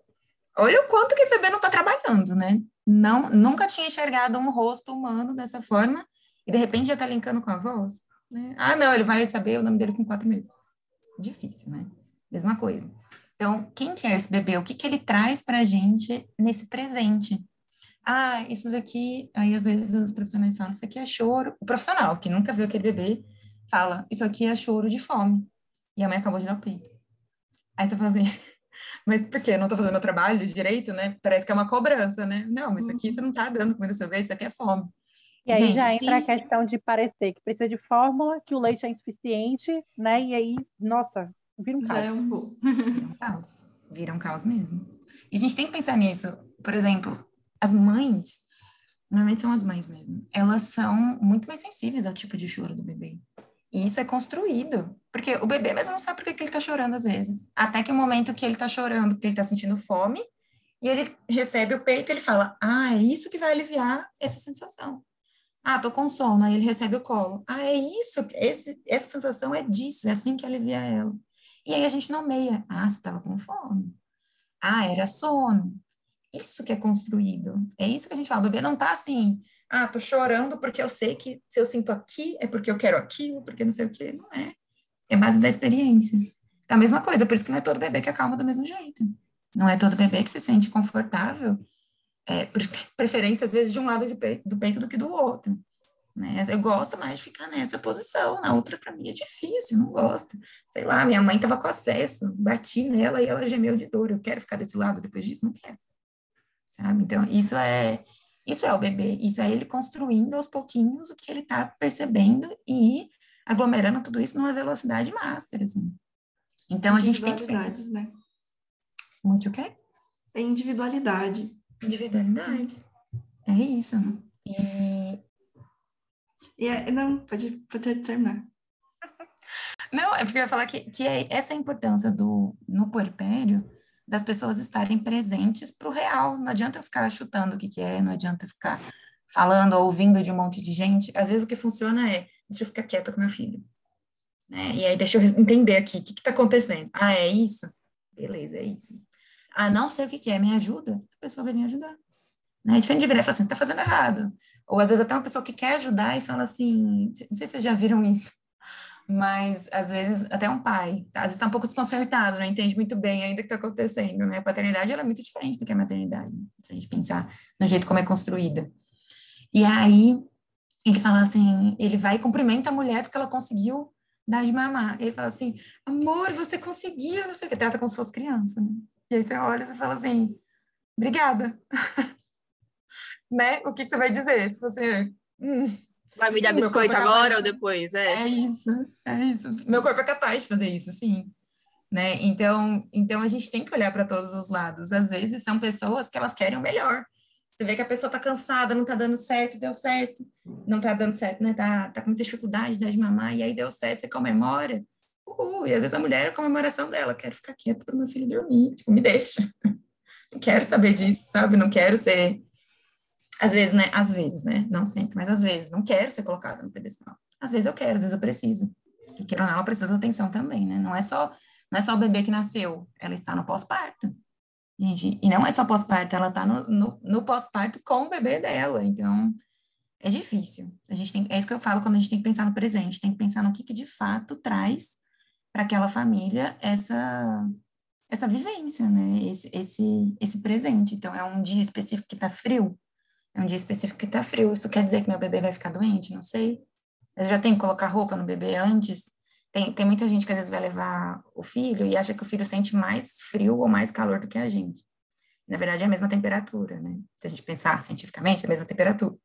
olha o quanto que esse bebê não está trabalhando, né? Não, nunca tinha enxergado um rosto humano dessa forma e de repente já está linkando com a voz. Né? Ah, não, ele vai saber o nome dele com quatro meses. Difícil, né? Mesma coisa. Então, quem que é esse bebê? O que, que ele traz para a gente nesse presente? Ah, isso daqui, aí às vezes os profissionais falam, isso aqui é choro. O profissional, que nunca viu aquele bebê, fala, isso aqui é choro de fome. E a mãe acabou de dar o peito. Aí você fala assim, mas por quê? Não estou fazendo meu trabalho direito, né? Parece que é uma cobrança, né? Não, mas isso aqui você não está dando comida seu bebê, isso aqui é fome. E aí Gente, já entra sim. a questão de parecer que precisa de fórmula, que o leite é insuficiente, né? E aí, nossa, vira um caos. É um... <laughs> vira um caos. Vira um caos mesmo. E a gente tem que pensar nisso. Por exemplo, as mães, normalmente são as mães mesmo, elas são muito mais sensíveis ao tipo de choro do bebê. E isso é construído, porque o bebê mesmo não sabe por que, que ele está chorando às vezes. Até que o momento que ele está chorando, porque ele está sentindo fome, e ele recebe o peito, ele fala: Ah, é isso que vai aliviar essa sensação. Ah, tô com sono. Aí ele recebe o colo. Ah, é isso, esse, essa sensação é disso, é assim que alivia ela. E aí a gente nomeia. Ah, você estava com fome. Ah, era sono. Isso que é construído. É isso que a gente fala. O bebê não tá assim, ah, tô chorando porque eu sei que se eu sinto aqui é porque eu quero aquilo, porque não sei o quê. Não é. É base da experiência. Então, a mesma coisa, por isso que não é todo bebê que acalma do mesmo jeito. Não é todo bebê que se sente confortável, é, <laughs> preferência às vezes de um lado peito, do peito do que do outro. Né? Eu gosto mais de ficar nessa posição, na outra para mim é difícil, não gosto. Sei lá, minha mãe estava com acesso, bati nela e ela gemeu de dor. Eu quero ficar desse lado depois disso? Não quero. Sabe? Então, isso é isso é o bebê, isso é ele construindo aos pouquinhos o que ele está percebendo e aglomerando tudo isso numa velocidade master, assim. Então, a gente tem que pensar... Né? Muito o quê? É individualidade. Individualidade. É isso. E... e é, não, pode, pode terminar. Não, é porque eu ia falar que, que é essa é importância do, no puerpério, das pessoas estarem presentes para o real. Não adianta eu ficar chutando o que, que é, não adianta eu ficar falando ou ouvindo de um monte de gente. Às vezes o que funciona é, deixa eu ficar quieta com meu filho. Né? E aí deixa eu entender aqui, o que está acontecendo? Ah, é isso? Beleza, é isso ah, não sei o que, que é, me ajuda, a pessoa vai me ajudar. Né? Diferente de virar e falar assim, tá fazendo errado. Ou às vezes até uma pessoa que quer ajudar e fala assim, não sei se vocês já viram isso, mas às vezes até um pai, tá? às vezes está um pouco desconcertado, não entende muito bem ainda o que está acontecendo, né? A paternidade ela é muito diferente do que a maternidade, se a gente pensar no jeito como é construída. E aí ele fala assim, ele vai e cumprimenta a mulher porque ela conseguiu dar de mamar. Ele fala assim, amor, você conseguiu, não sei o que, trata como se fosse criança, né? E aí você olha e fala assim, obrigada. <laughs> né? O que, que, você vai dizer? Se você... Hum, vai me dar biscoito é agora ou depois? É. é isso, é isso. Meu corpo é capaz de fazer isso, sim. Né? Então, então a gente tem que olhar para todos os lados. Às vezes são pessoas que elas querem o melhor. Você vê que a pessoa está cansada, não está dando certo, deu certo. Não está dando certo, né? Tá, tá com muita dificuldade de mamar, e aí deu certo, você comemora uhul. E às vezes a mulher é a comemoração dela, quero ficar quieta para meu filho dormir, tipo, me deixa. <laughs> Não quero saber disso, sabe? Não quero ser. Às vezes, né? Às vezes, né? Não sempre, mas às vezes. Não quero ser colocada no pedestal. Às vezes eu quero, às vezes eu preciso. E não, ela precisa de atenção também, né? Não é só, não é só o bebê que nasceu, ela está no pós-parto. Gente, e não é só pós-parto, ela está no, no, no pós-parto com o bebê dela. Então, é difícil. A gente tem, é isso que eu falo quando a gente tem que pensar no presente, tem que pensar no que, que de fato traz para aquela família essa essa vivência, né? Esse, esse, esse presente. Então, é um dia específico que está frio. É um dia específico que está frio. Isso quer dizer que meu bebê vai ficar doente? Não sei. Eu já tenho que colocar roupa no bebê antes. Tem, tem muita gente que às vezes vai levar o filho e acha que o filho sente mais frio ou mais calor do que a gente. Na verdade, é a mesma temperatura, né? Se a gente pensar cientificamente, é a mesma temperatura.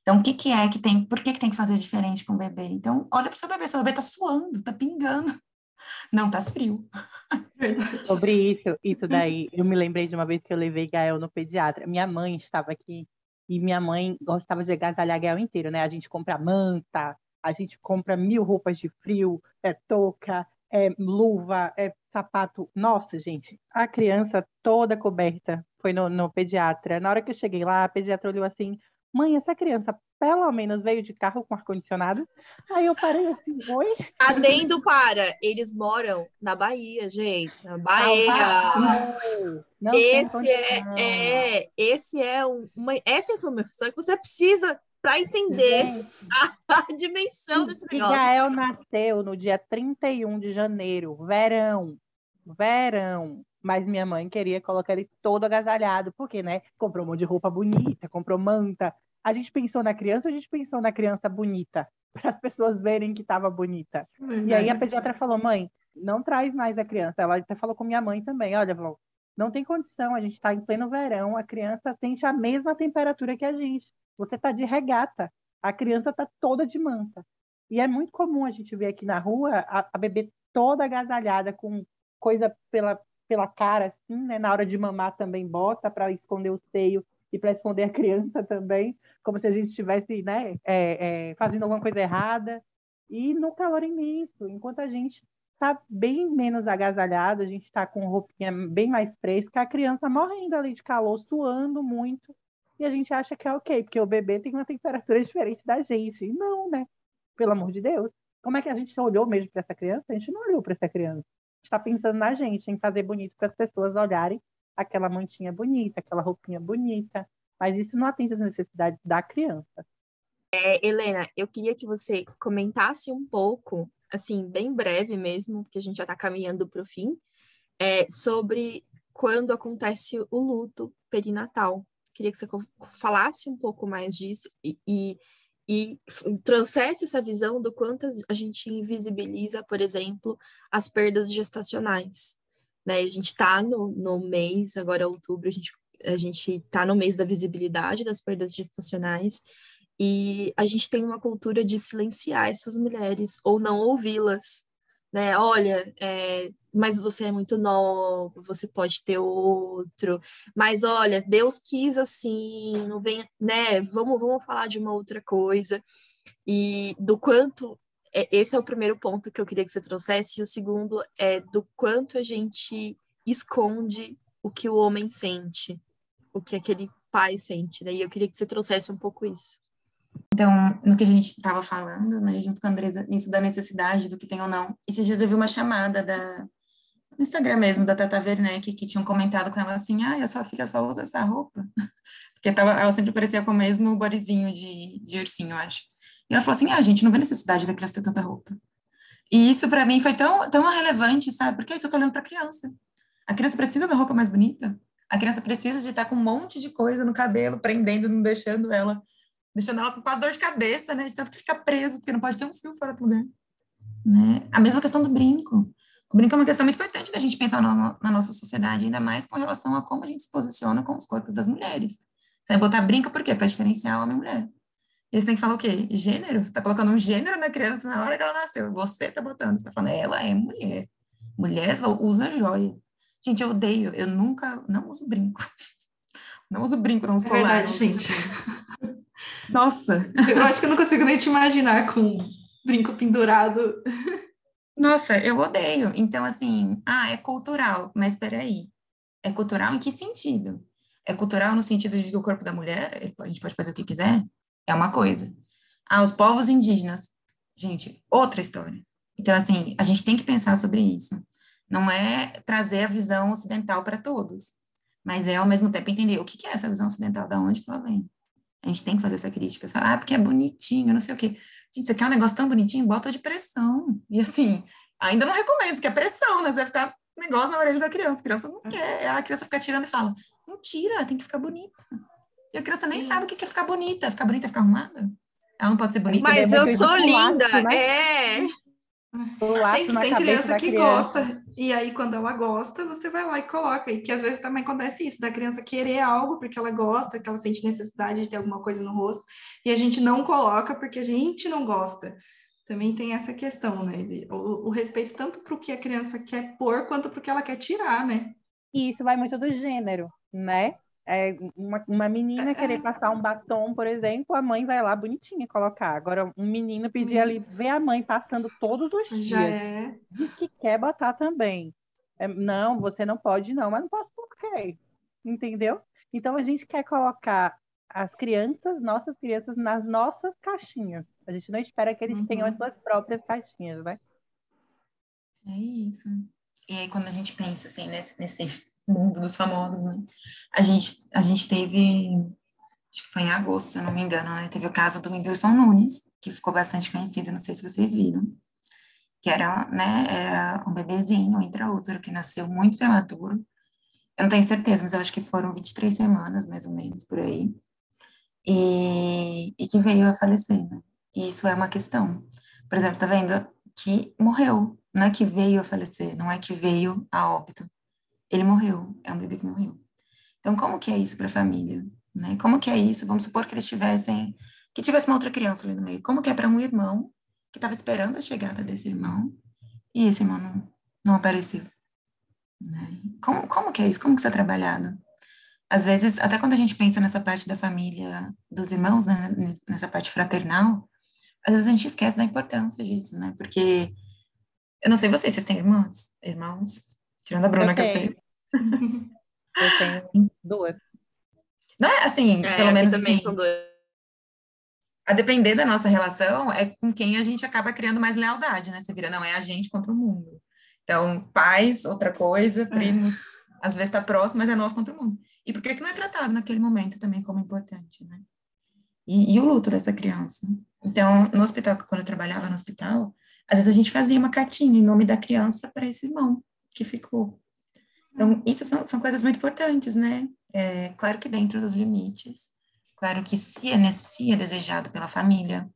Então, o que, que é que tem, por que, que tem que fazer diferente com o bebê? Então, olha para o seu bebê, seu bebê está suando, está pingando. <laughs> Não, tá frio. <laughs> Verdade. Sobre isso, isso daí, eu me lembrei de uma vez que eu levei Gael no pediatra. Minha mãe estava aqui e minha mãe gostava de agasalhar Gael inteiro, né? A gente compra manta, a gente compra mil roupas de frio, é touca, é luva, é sapato. Nossa, gente, a criança toda coberta foi no, no pediatra. Na hora que eu cheguei lá, a pediatra olhou assim: mãe, essa criança pelo menos veio de carro com ar-condicionado. Aí eu parei assim, oi? Adendo para, eles moram na Bahia, gente, na Bahia. Não, não esse é, é, esse é uma, essa informação que você precisa para entender a, <laughs> a, dimensão desse negócio. Gael nasceu no dia 31 de janeiro, verão, verão. Mas minha mãe queria colocar ele todo agasalhado, porque, né? Comprou um monte de roupa bonita, comprou manta. A gente pensou na criança ou a gente pensou na criança bonita? <laughs> Para as pessoas verem que estava bonita. E aí a pediatra falou: mãe, não traz mais a criança. Ela até falou com minha mãe também: olha, Vó, não tem condição, a gente está em pleno verão, a criança sente a mesma temperatura que a gente. Você está de regata. A criança está toda de manta. E é muito comum a gente ver aqui na rua a, a bebê toda agasalhada, com coisa pela, pela cara, assim, né? Na hora de mamar também bota para esconder o seio e para esconder a criança também, como se a gente estivesse né, é, é, fazendo alguma coisa errada. E no calor imenso, enquanto a gente está bem menos agasalhado, a gente está com roupinha bem mais fresca, a criança morrendo ali de calor, suando muito, e a gente acha que é ok, porque o bebê tem uma temperatura <laughs> diferente da gente. E não, né? Pelo amor de Deus. Como é que a gente olhou mesmo para essa criança? A gente não olhou para essa criança. está pensando na gente, em fazer bonito para as pessoas olharem aquela mantinha bonita, aquela roupinha bonita, mas isso não atende às necessidades da criança. É, Helena, eu queria que você comentasse um pouco, assim, bem breve mesmo, porque a gente já está caminhando para o fim, é, sobre quando acontece o luto perinatal. Queria que você falasse um pouco mais disso e, e, e trouxesse essa visão do quanto a gente invisibiliza, por exemplo, as perdas gestacionais. Né? A gente está no, no mês, agora é outubro, a gente a gente está no mês da visibilidade das perdas gestacionais e a gente tem uma cultura de silenciar essas mulheres ou não ouvi-las, né? Olha, é, mas você é muito novo, você pode ter outro, mas olha, Deus quis assim, não vem, né? Vamos, vamos falar de uma outra coisa e do quanto esse é o primeiro ponto que eu queria que você trouxesse, e o segundo é do quanto a gente esconde o que o homem sente, o que aquele pai sente, né? E eu queria que você trouxesse um pouco isso. Então, no que a gente estava falando, né, junto com a Andresa, nisso da necessidade do que tem ou não, esses dias eu vi uma chamada da, no Instagram mesmo, da Tata Werneck, que tinham comentado com ela assim, ah, a sua filha só usa essa roupa. <laughs> Porque tava, ela sempre parecia com o mesmo bodyzinho de, de ursinho, eu acho. E ela falou assim, ah, gente não vê necessidade da criança ter tanta roupa. E isso para mim foi tão, tão relevante, sabe? Porque isso eu tô olhando para a criança. A criança precisa da roupa mais bonita. A criança precisa de estar com um monte de coisa no cabelo, prendendo, não deixando ela deixando ela com quase dor de cabeça, né? De tanto que fica preso, porque não pode ter um fio fora do lugar. Né? A mesma questão do brinco. O brinco é uma questão muito importante da gente pensar na, na nossa sociedade, ainda mais com relação a como a gente se posiciona com os corpos das mulheres. Você vai botar brinco por quê? Para diferenciar homem e mulher. E você tem que falar o quê? Gênero? Você tá colocando um gênero na criança na hora que ela nasceu. Você tá botando. Você tá falando, ela é mulher. Mulher usa joia. Gente, eu odeio. Eu nunca, não uso brinco. <laughs> Não uso brinco, não uso é verdade, gente. <laughs> Nossa! Eu acho que eu não consigo nem te imaginar com brinco pendurado. Nossa, eu odeio. Então, assim, ah, é cultural, mas peraí. É cultural em que sentido? É cultural no sentido de que o corpo da mulher, a gente pode fazer o que quiser? É uma coisa. Ah, os povos indígenas. Gente, outra história. Então, assim, a gente tem que pensar sobre isso. Não é trazer a visão ocidental para todos, mas é, ao mesmo tempo, entender o que é essa visão ocidental, da onde ela vem. A gente tem que fazer essa crítica. Sabe? Ah, porque é bonitinho, não sei o quê. Gente, você quer um negócio tão bonitinho? Bota de pressão. E assim, ainda não recomendo, porque é pressão, né? Você vai ficar negócio na orelha da criança. A criança não quer. A criança fica tirando e fala, não tira, tem que ficar bonita. E a criança nem Sim. sabe o que é ficar bonita. Ficar bonita é ficar arrumada? Ela não pode ser bonita. Mas eu sou linda, né? é. Tem, tem criança que criança. gosta, e aí quando ela gosta, você vai lá e coloca. E que às vezes também acontece isso, da criança querer algo porque ela gosta, que ela sente necessidade de ter alguma coisa no rosto, e a gente não coloca porque a gente não gosta. Também tem essa questão, né? O, o respeito tanto para o que a criança quer pôr, quanto para o que ela quer tirar, né? E isso vai muito do gênero, né? É, uma, uma menina querer é. passar um batom, por exemplo, a mãe vai lá bonitinha colocar. Agora, um menino pedir hum. ali, ver a mãe passando todos os dias. Já é. Diz que quer botar também. É, não, você não pode, não, mas não posso por quê? Entendeu? Então a gente quer colocar as crianças, nossas crianças, nas nossas caixinhas. A gente não espera que eles uhum. tenham as suas próprias caixinhas, né? É isso. E aí, quando a gente pensa assim, nesse, nesse mundo dos famosos, né? A gente, a gente teve, acho que foi em agosto, se eu não me engano, né? Teve o caso do Whindersson Nunes, que ficou bastante conhecido, não sei se vocês viram, que era, né, era um bebezinho intraútero que nasceu muito prematuro. Eu não tenho certeza, mas eu acho que foram 23 semanas, mais ou menos, por aí. E, e que veio a falecer, né? E isso é uma questão. Por exemplo, tá vendo? Que morreu, não é que veio a falecer, não é que veio a óbito ele morreu, é um bebê que morreu. Então, como que é isso para a família? Né? Como que é isso? Vamos supor que eles tivessem que tivesse uma outra criança ali no meio. Como que é para um irmão que estava esperando a chegada desse irmão e esse irmão não, não apareceu? Né? Como, como que é isso? Como que isso é trabalhado? Às vezes, até quando a gente pensa nessa parte da família, dos irmãos, né, nessa parte fraternal, às vezes a gente esquece da importância disso, né? Porque, eu não sei vocês, vocês têm irmãos? Irmãos? Tirando a Bruna, eu que eu sei. eu tenho duas. Não é assim, é, pelo menos também assim, são duas. A depender da nossa relação, é com quem a gente acaba criando mais lealdade, né? Você vira, não, é a gente contra o mundo. Então, pais, outra coisa, primos, às vezes está próximo, mas é nós contra o mundo. E por que, que não é tratado naquele momento também como importante, né? E, e, o luto dessa criança. Então, no hospital, quando eu trabalhava no hospital, às vezes a gente fazia uma cartinha em nome da criança para esse irmão que ficou. Então, isso são, são coisas muito importantes, né? É, claro que dentro dos limites, claro que se é, se é desejado pela família,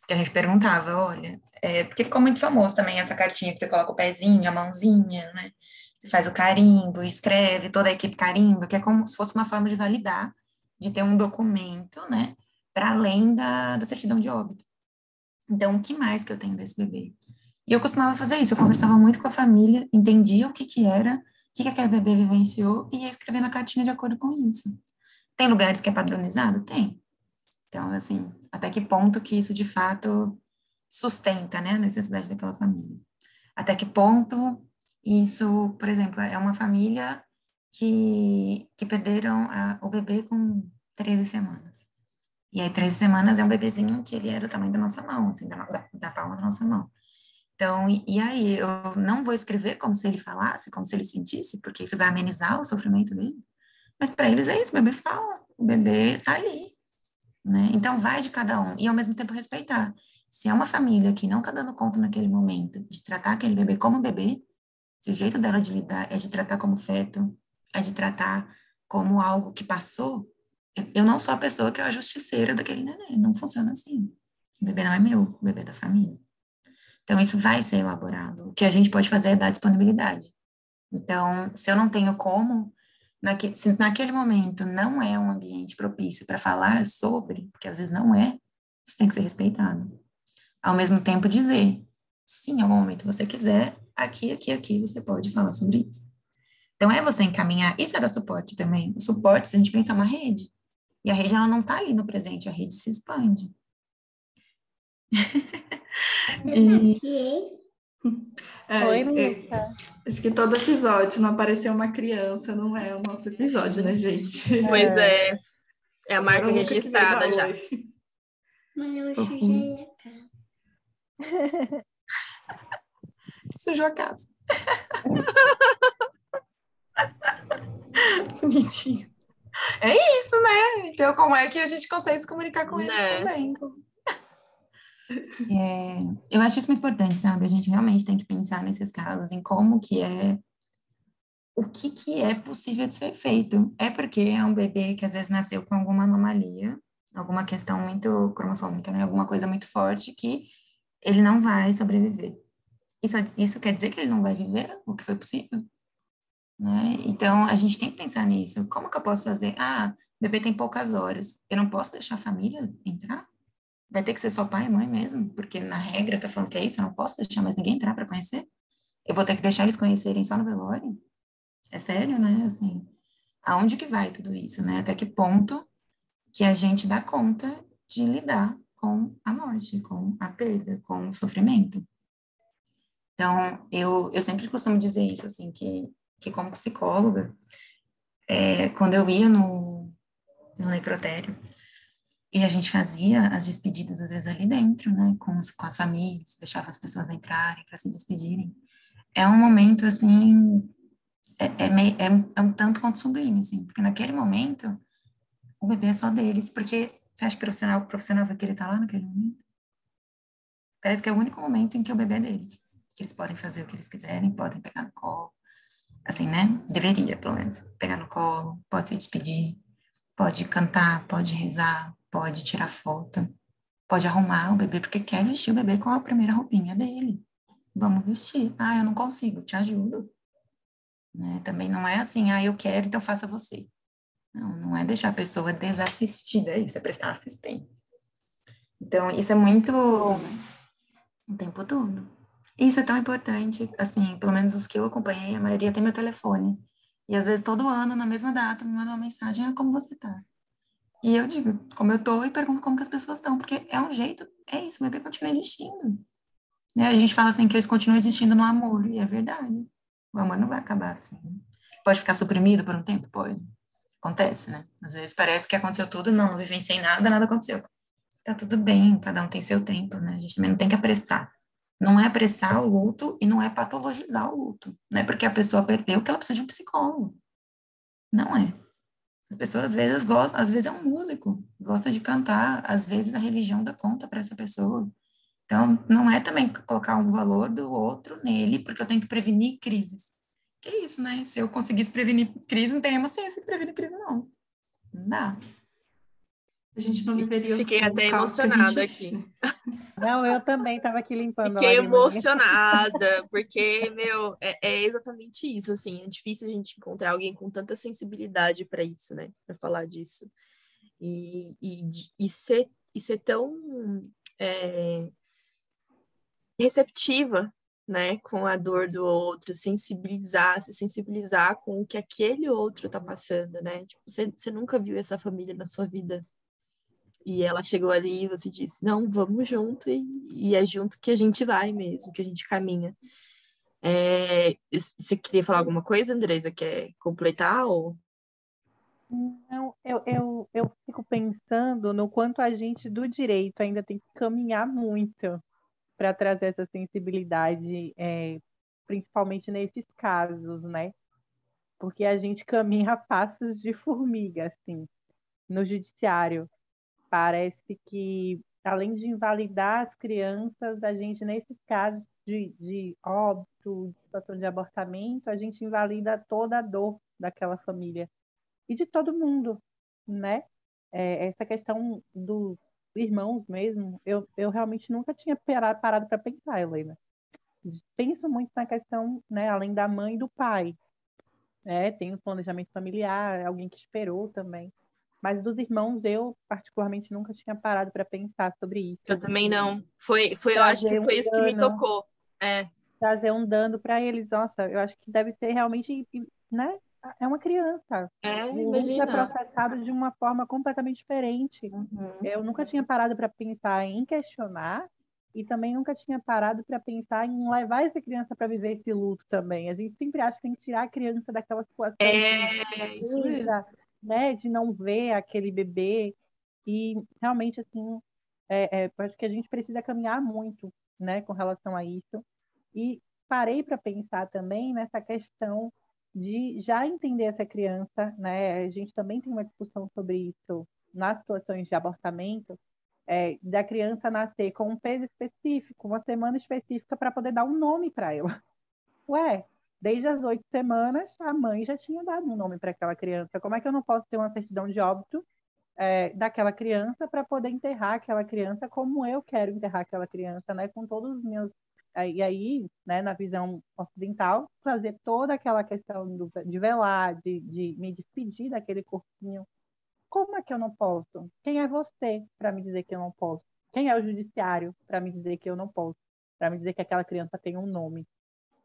porque a gente perguntava, olha, é, porque ficou muito famoso também essa cartinha que você coloca o pezinho, a mãozinha, né? Você faz o carimbo, escreve, toda a equipe carimba, que é como se fosse uma forma de validar, de ter um documento, né? Para além da, da certidão de óbito. Então, o que mais que eu tenho desse bebê? E eu costumava fazer isso, eu conversava muito com a família, entendia o que que era, o que que aquele bebê vivenciou e ia escrevendo a cartinha de acordo com isso. Tem lugares que é padronizado? Tem. Então, assim, até que ponto que isso de fato sustenta, né, a necessidade daquela família? Até que ponto isso, por exemplo, é uma família que, que perderam a, o bebê com 13 semanas. E aí, 13 semanas é um bebezinho que ele é do tamanho da nossa mão, assim, da, da, palma da nossa mão. Então, e, aí, eu não vou escrever como se ele falasse, como se ele sentisse, porque isso vai amenizar o sofrimento dele. Mas para eles é isso, o bebê fala, o bebê tá ali, né? Então, vai de cada um. E, ao mesmo tempo, respeitar. Se é uma família que não está dando conta naquele momento de tratar aquele bebê como bebê, se o jeito dela de lidar é de tratar como feto, é de tratar como algo que passou, eu não sou a pessoa que é a justiceira daquele neném, não funciona assim. O bebê não é meu, o bebê é da família. Então, isso vai ser elaborado. O que a gente pode fazer é dar disponibilidade. Então, se eu não tenho como, naquele, se naquele momento não é um ambiente propício para falar sobre, porque às vezes não é, isso tem que ser respeitado. Ao mesmo tempo, dizer, se em algum momento você quiser, aqui, aqui, aqui você pode falar sobre isso. Então, é você encaminhar, isso é dar suporte também. O suporte, se a gente pensar uma rede, e a rede ela não está ali no presente, a rede se expande. <laughs> e... É, Oi, é, acho que todo episódio, se não aparecer uma criança, não é o nosso episódio, né, gente? Pois é. É a marca registrada já. Mas eu achei <laughs> Sujou a casa. <laughs> Bonitinho. É isso, né? Então, como é que a gente consegue se comunicar com eles né? também? É, eu acho isso muito importante, sabe? A gente realmente tem que pensar nesses casos, em como que é, o que que é possível de ser feito. É porque é um bebê que às vezes nasceu com alguma anomalia, alguma questão muito cromossômica, né? Alguma coisa muito forte que ele não vai sobreviver. Isso, isso quer dizer que ele não vai viver o que foi possível? Né? Então, a gente tem que pensar nisso. Como que eu posso fazer? Ah, o bebê tem poucas horas. Eu não posso deixar a família entrar? Vai ter que ser só pai e mãe mesmo? Porque na regra tá falando que é isso, eu não posso deixar mais ninguém entrar para conhecer? Eu vou ter que deixar eles conhecerem só no velório? É sério, né? Assim, aonde que vai tudo isso, né? Até que ponto que a gente dá conta de lidar com a morte, com a perda, com o sofrimento? Então, eu, eu sempre costumo dizer isso, assim, que, que como psicóloga, é, quando eu ia no, no necrotério, e a gente fazia as despedidas, às vezes, ali dentro, né, com as, com as famílias, deixava as pessoas entrarem para se despedirem. É um momento, assim, é, é, meio, é, é um tanto quanto sublime, assim, porque naquele momento, o bebê é só deles, porque você acha que o profissional, o profissional vai querer estar lá naquele momento? Parece que é o único momento em que o bebê é deles que eles podem fazer o que eles quiserem, podem pegar no colo, assim, né? Deveria, pelo menos, pegar no colo, pode se despedir, pode cantar, pode rezar, pode tirar foto, pode arrumar o bebê porque quer vestir o bebê com a primeira roupinha dele. Vamos vestir. Ah, eu não consigo, te ajudo. Né? Também não é assim, ah, eu quero, então faça você. Não, não é deixar a pessoa desassistida, é isso é prestar assistência. Então, isso é muito. O tempo todo. Isso é tão importante, assim, pelo menos os que eu acompanhei, a maioria tem meu telefone. E às vezes todo ano, na mesma data, me manda uma mensagem, ah, como você tá? E eu digo como eu tô e pergunto como que as pessoas estão, porque é um jeito, é isso, o bebê continua existindo. Né? A gente fala assim que eles continuam existindo no amor, e é verdade. O amor não vai acabar assim. Pode ficar suprimido por um tempo? Pode. Acontece, né? Às vezes parece que aconteceu tudo, não, não vivenciei nada, nada aconteceu. Tá tudo bem, cada um tem seu tempo, né? A gente também não tem que apressar. Não é apressar o luto e não é patologizar o luto. Não é porque a pessoa perdeu que ela precisa de um psicólogo. Não é. As pessoas às vezes gostam, às vezes é um músico, gosta de cantar, às vezes a religião dá conta para essa pessoa. Então, não é também colocar um valor do outro nele, porque eu tenho que prevenir crises. Que isso, né? Se eu conseguisse prevenir crise, não teria ciência de prevenir crise, não. Não dá. A gente não deveria. Fiquei até emocionada gente... aqui. <laughs> Não, eu também estava aqui limpando. Fiquei emocionada, porque, meu, é, é, exatamente isso, assim, é difícil a gente encontrar alguém com tanta sensibilidade para isso, né, para falar disso. E, e, e, ser, e ser tão é, receptiva, né, com a dor do outro, sensibilizar, se sensibilizar com o que aquele outro está passando, né? Tipo, você, você nunca viu essa família na sua vida. E ela chegou ali e você disse, não, vamos junto, e, e é junto que a gente vai mesmo, que a gente caminha. É, você queria falar alguma coisa, Andresa? Quer completar? Ou... Não, eu, eu, eu fico pensando no quanto a gente do direito ainda tem que caminhar muito para trazer essa sensibilidade, é, principalmente nesses casos, né? Porque a gente caminha a passos de formiga, assim, no judiciário. Parece que, além de invalidar as crianças, a gente, nesses casos de, de óbito, de situação de abortamento, a gente invalida toda a dor daquela família e de todo mundo, né? É, essa questão dos irmãos mesmo, eu, eu realmente nunca tinha parado para pensar, Helena. Penso muito na questão, né, além da mãe e do pai. É, tem o planejamento familiar, alguém que esperou também. Mas dos irmãos, eu particularmente nunca tinha parado para pensar sobre isso. Eu também não. Foi, foi eu acho que foi um isso dano, que me tocou. É. Trazer um dano para eles. Nossa, eu acho que deve ser realmente, né? É uma criança. É, o imagina. é processado de uma forma completamente diferente. Uhum. Eu nunca tinha parado para pensar em questionar e também nunca tinha parado para pensar em levar essa criança para viver esse luto também. A gente sempre acha que tem que tirar a criança daquela situação. É, isso mesmo né, de não ver aquele bebê e realmente assim, é, é, acho que a gente precisa caminhar muito, né, com relação a isso. E parei para pensar também nessa questão de já entender essa criança, né? A gente também tem uma discussão sobre isso nas situações de abortamento, é, da criança nascer com um peso específico, uma semana específica para poder dar um nome para ela. Ué, Desde as oito semanas, a mãe já tinha dado um nome para aquela criança. Como é que eu não posso ter uma certidão de óbito é, daquela criança para poder enterrar aquela criança como eu quero enterrar aquela criança, né? Com todos os meus. É, e aí, né, na visão ocidental, trazer toda aquela questão do, de velar, de, de me despedir daquele corpinho. Como é que eu não posso? Quem é você para me dizer que eu não posso? Quem é o judiciário para me dizer que eu não posso? Para me dizer que aquela criança tem um nome,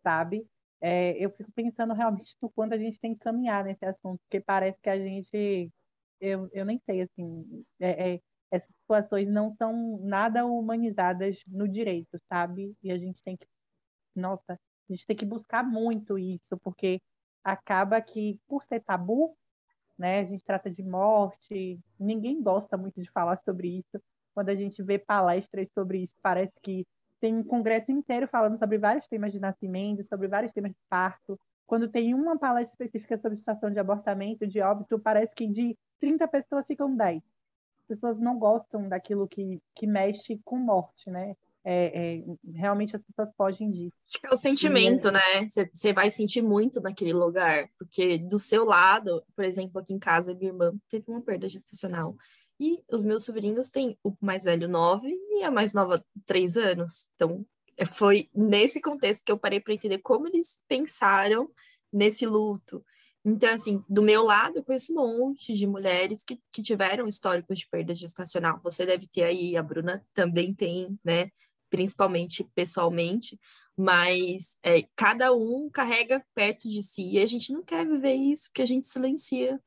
sabe? É, eu fico pensando realmente no quanto a gente tem que caminhar nesse assunto, porque parece que a gente, eu, eu nem sei, assim, é, é, essas situações não são nada humanizadas no direito, sabe? E a gente tem que, nossa, a gente tem que buscar muito isso, porque acaba que, por ser tabu, né, a gente trata de morte, ninguém gosta muito de falar sobre isso. Quando a gente vê palestras sobre isso, parece que tem um congresso inteiro falando sobre vários temas de nascimento, sobre vários temas de parto. Quando tem uma palestra específica sobre situação de abortamento, de óbito, parece que de 30 pessoas ficam 10. As pessoas não gostam daquilo que, que mexe com morte, né? É, é, realmente as pessoas fogem disso. Acho que é o sentimento, e, né? Você vai sentir muito naquele lugar, porque do seu lado, por exemplo, aqui em casa, minha irmã teve uma perda gestacional. E os meus sobrinhos têm o mais velho nove e a mais nova três anos. Então, é, foi nesse contexto que eu parei para entender como eles pensaram nesse luto, Então, assim, do meu lado, eu conheço um monte de mulheres que, que tiveram históricos de perda gestacional. Você deve ter aí, a Bruna também tem, né? Principalmente pessoalmente, mas é, cada um carrega perto de si e a gente não quer viver isso, porque a gente silencia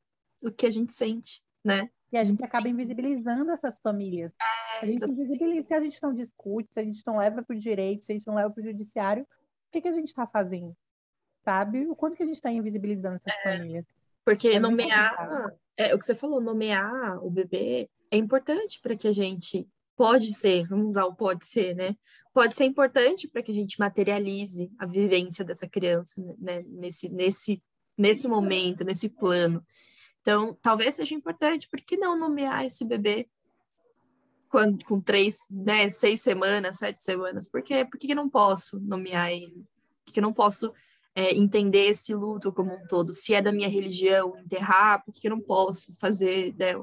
o que a gente sente, né? E a gente acaba invisibilizando essas famílias. É, a gente invisibiliza, se a gente não discute, se a gente não leva para o direito, se a gente não leva para o judiciário, o que, que a gente está fazendo? Sabe? O quanto que a gente está invisibilizando essas é, famílias? Porque é nomear, é, o que você falou, nomear o bebê é importante para que a gente pode ser, vamos usar o pode ser, né? Pode ser importante para que a gente materialize a vivência dessa criança né? nesse, nesse, nesse momento, nesse plano. Então, talvez seja importante, por que não nomear esse bebê quando, com três, né, seis semanas, sete semanas? Por, quê? por que não posso nomear ele? Por que não posso é, entender esse luto como um todo? Se é da minha religião, enterrar, por que não posso fazer, né,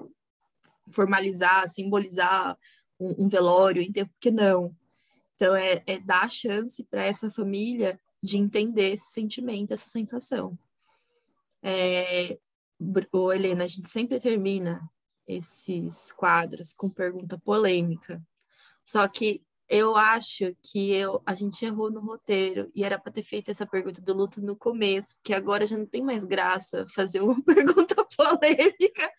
formalizar, simbolizar um, um velório, enterro, por que não? Então, é, é dar chance para essa família de entender esse sentimento, essa sensação. É, Ô, Helena, a gente sempre termina esses quadros com pergunta polêmica. Só que eu acho que eu, a gente errou no roteiro e era para ter feito essa pergunta do luto no começo, que agora já não tem mais graça fazer uma <laughs> pergunta polêmica.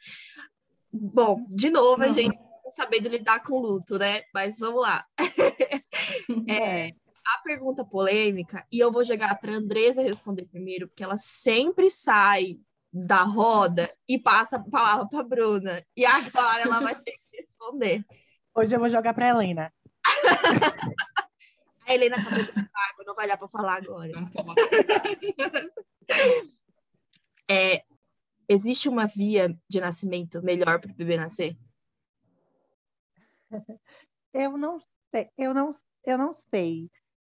Bom, de novo, a gente sabendo lidar com luto, né? Mas vamos lá. <laughs> é, a pergunta polêmica, e eu vou jogar para Andresa responder primeiro, porque ela sempre sai da roda e passa a palavra para Bruna. E agora ela vai ter que responder. Hoje eu vou jogar para Helena. <laughs> a Helena acabou de água, não vai dar para falar agora. Não posso. <laughs> é, existe uma via de nascimento melhor para o bebê nascer? Eu não sei, eu não, eu não sei.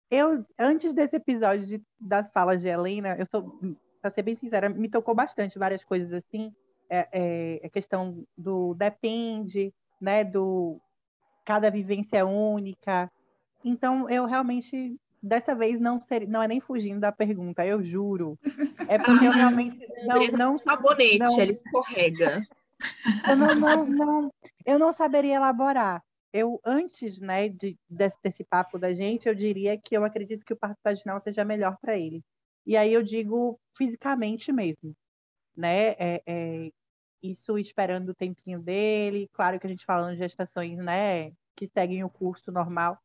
Eu, antes desse episódio de, das falas de Helena, eu sou para ser bem sincera, me tocou bastante várias coisas assim. É, é, a questão do depende, né? Do cada vivência é única. Então, eu realmente dessa vez não ser, não é nem fugindo da pergunta, eu juro. É porque eu realmente <laughs> não, não sabonete, não, ele escorrega. Eu não, não, não, eu não saberia elaborar. Eu antes, né, de, desse, desse papo da gente, eu diria que eu acredito que o parto vaginal seja melhor para ele. E aí eu digo fisicamente mesmo, né? É, é, isso esperando o tempinho dele, claro que a gente falando de gestações, né, que seguem o curso normal,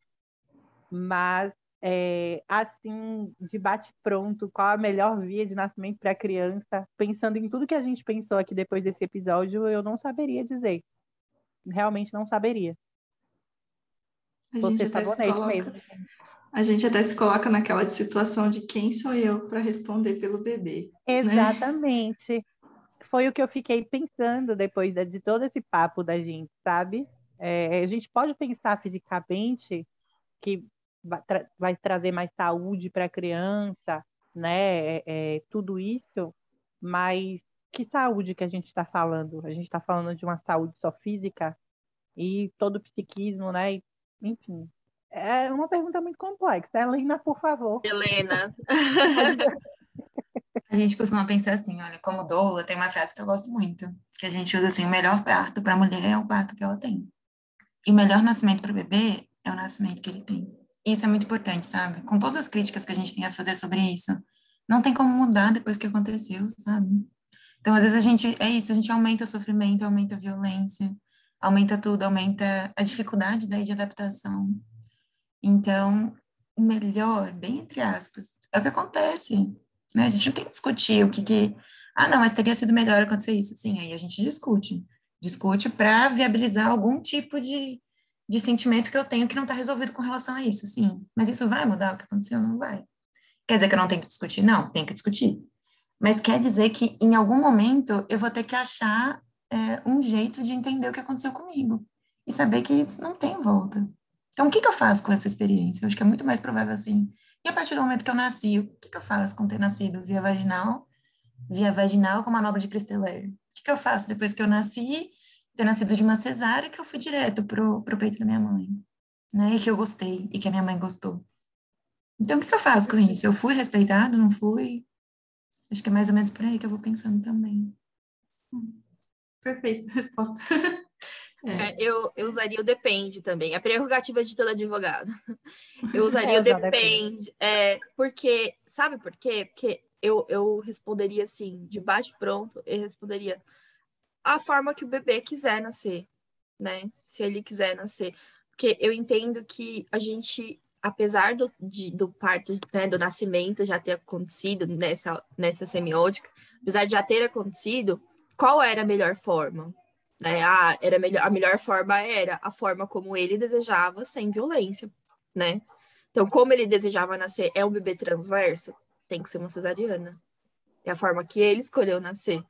mas é, assim, de bate pronto, qual a melhor via de nascimento para a criança, pensando em tudo que a gente pensou aqui depois desse episódio, eu não saberia dizer. Realmente não saberia. A Você sabonete coloca... mesmo. A gente até se coloca naquela situação de quem sou eu para responder pelo bebê. Né? Exatamente. Né? Foi o que eu fiquei pensando depois de todo esse papo da gente, sabe? É, a gente pode pensar fisicamente que vai, tra vai trazer mais saúde para a criança, né? É, é, tudo isso, mas que saúde que a gente está falando? A gente está falando de uma saúde só física e todo o psiquismo, né? Enfim, é uma pergunta muito complexa. Helena, por favor. Helena. <laughs> a gente costuma pensar assim, olha, como doula, tem uma frase que eu gosto muito, que a gente usa assim, o melhor parto para a mulher é o parto que ela tem. E o melhor nascimento para o bebê é o nascimento que ele tem. Isso é muito importante, sabe? Com todas as críticas que a gente tem a fazer sobre isso, não tem como mudar depois que aconteceu, sabe? Então, às vezes a gente, é isso, a gente aumenta o sofrimento, aumenta a violência, aumenta tudo, aumenta a dificuldade daí de adaptação. Então, o melhor, bem entre aspas, é o que acontece. Né? A gente não tem que discutir o que, que. Ah, não, mas teria sido melhor acontecer isso. Sim, aí a gente discute. Discute para viabilizar algum tipo de, de sentimento que eu tenho que não está resolvido com relação a isso, sim. Mas isso vai mudar o que aconteceu? Não vai. Quer dizer que eu não tenho que discutir? Não, tem que discutir. Mas quer dizer que em algum momento eu vou ter que achar é, um jeito de entender o que aconteceu comigo. E saber que isso não tem volta. Então, o que, que eu faço com essa experiência? Eu acho que é muito mais provável assim. E a partir do momento que eu nasci, o que, que eu faço com ter nascido via vaginal, via vaginal com manobra de Christeler? O que, que eu faço depois que eu nasci, ter nascido de uma cesárea, que eu fui direto pro, pro peito da minha mãe, né? E que eu gostei, e que a minha mãe gostou. Então, o que, que eu faço com isso? Eu fui respeitado, não fui? Acho que é mais ou menos por aí que eu vou pensando também. Perfeito, <laughs> resposta. É. É, eu, eu usaria o depende também. A prerrogativa de todo advogado. <laughs> Eu usaria o depende. É, porque, sabe por quê? Porque eu, eu responderia assim, de bate pronto, eu responderia a forma que o bebê quiser nascer, né? Se ele quiser nascer. Porque eu entendo que a gente, apesar do, de, do parto, né, do nascimento já ter acontecido nessa, nessa semiótica, apesar de já ter acontecido, qual era a melhor forma? Né? Ah, era melhor, a melhor forma era a forma como ele desejava, sem violência, né? Então, como ele desejava nascer, é um bebê transverso? Tem que ser uma cesariana. É a forma que ele escolheu nascer.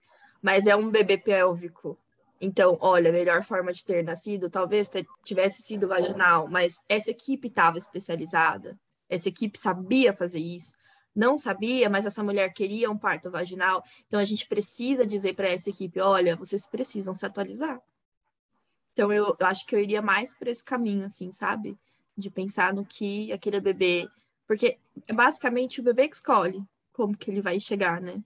Mas é um bebê pélvico. Então, olha, a melhor forma de ter nascido talvez tivesse sido vaginal, mas essa equipe estava especializada. Essa equipe sabia fazer isso não sabia, mas essa mulher queria um parto vaginal. Então a gente precisa dizer para essa equipe: olha, vocês precisam se atualizar. Então eu, eu, acho que eu iria mais por esse caminho, assim, sabe? De pensar no que aquele bebê. Porque é basicamente o bebê que escolhe como que ele vai chegar, né?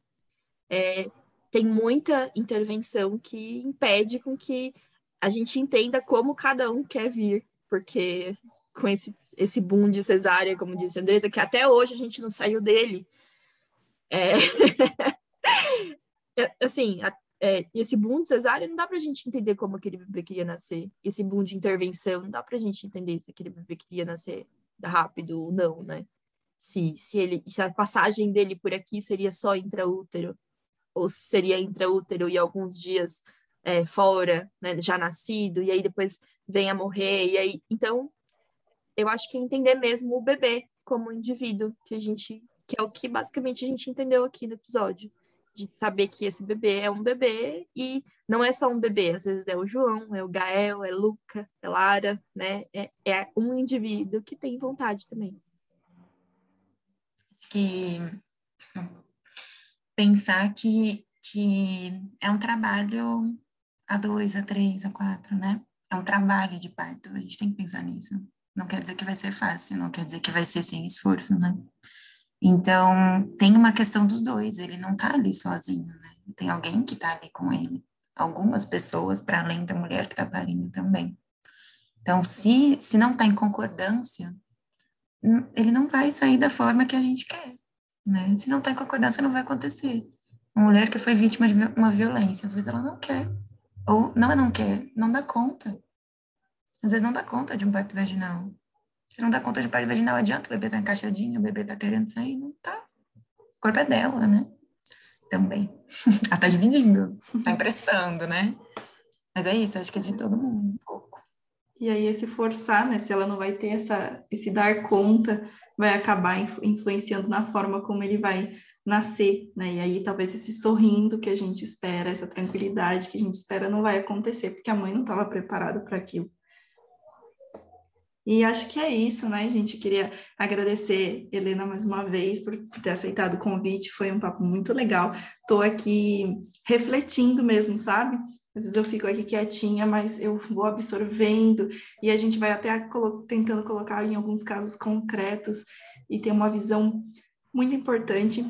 É, tem muita intervenção que impede com que a gente entenda como cada um quer vir, porque com esse esse boom de cesárea, como disse a Andresa, que até hoje a gente não saiu dele. É... <laughs> é assim, é, esse boom de cesárea não dá para a gente entender como aquele bebê queria nascer. Esse boom de intervenção não dá para a gente entender se aquele bebê queria nascer rápido ou não, né? Se, se, ele, se a passagem dele por aqui seria só intraútero, ou se seria intraútero e alguns dias é, fora, né, já nascido, e aí depois vem a morrer, e aí, então, eu acho que entender mesmo o bebê como indivíduo, que a gente, que é o que basicamente a gente entendeu aqui no episódio, de saber que esse bebê é um bebê e não é só um bebê, às vezes é o João, é o Gael, é Luca, é Lara, né? É, é um indivíduo que tem vontade também. Que pensar que, que é um trabalho a dois, a três, a quatro, né? É um trabalho de parto, a gente tem que pensar nisso. Não quer dizer que vai ser fácil, não quer dizer que vai ser sem esforço, né? Então, tem uma questão dos dois, ele não tá ali sozinho, né? Tem alguém que tá ali com ele. Algumas pessoas, para além da mulher que tá parindo também. Então, se, se não tá em concordância, ele não vai sair da forma que a gente quer, né? Se não tá em concordância, não vai acontecer. Uma mulher que foi vítima de uma violência, às vezes ela não quer. Ou não, não quer, não dá conta. Às vezes não dá conta de um parto vaginal. Se não dá conta de um parto vaginal, adianta, o bebê tá encaixadinho, o bebê tá querendo sair, não tá. O corpo é dela, né? Também. <laughs> Ela tá dividindo, tá emprestando, né? Mas é isso, acho que é de todo mundo um pouco. E aí esse forçar, né? Se ela não vai ter essa, esse dar conta, vai acabar influenciando na forma como ele vai nascer, né? E aí talvez esse sorrindo que a gente espera, essa tranquilidade que a gente espera não vai acontecer, porque a mãe não estava preparada para aquilo. E acho que é isso, né, gente? Queria agradecer, Helena, mais uma vez, por, ter aceitado o convite. Foi um papo muito legal. Estou aqui refletindo mesmo, sabe? Às vezes eu fico aqui quietinha, mas eu vou absorvendo e a gente vai até colo tentando colocar em alguns casos concretos e ter uma visão muito importante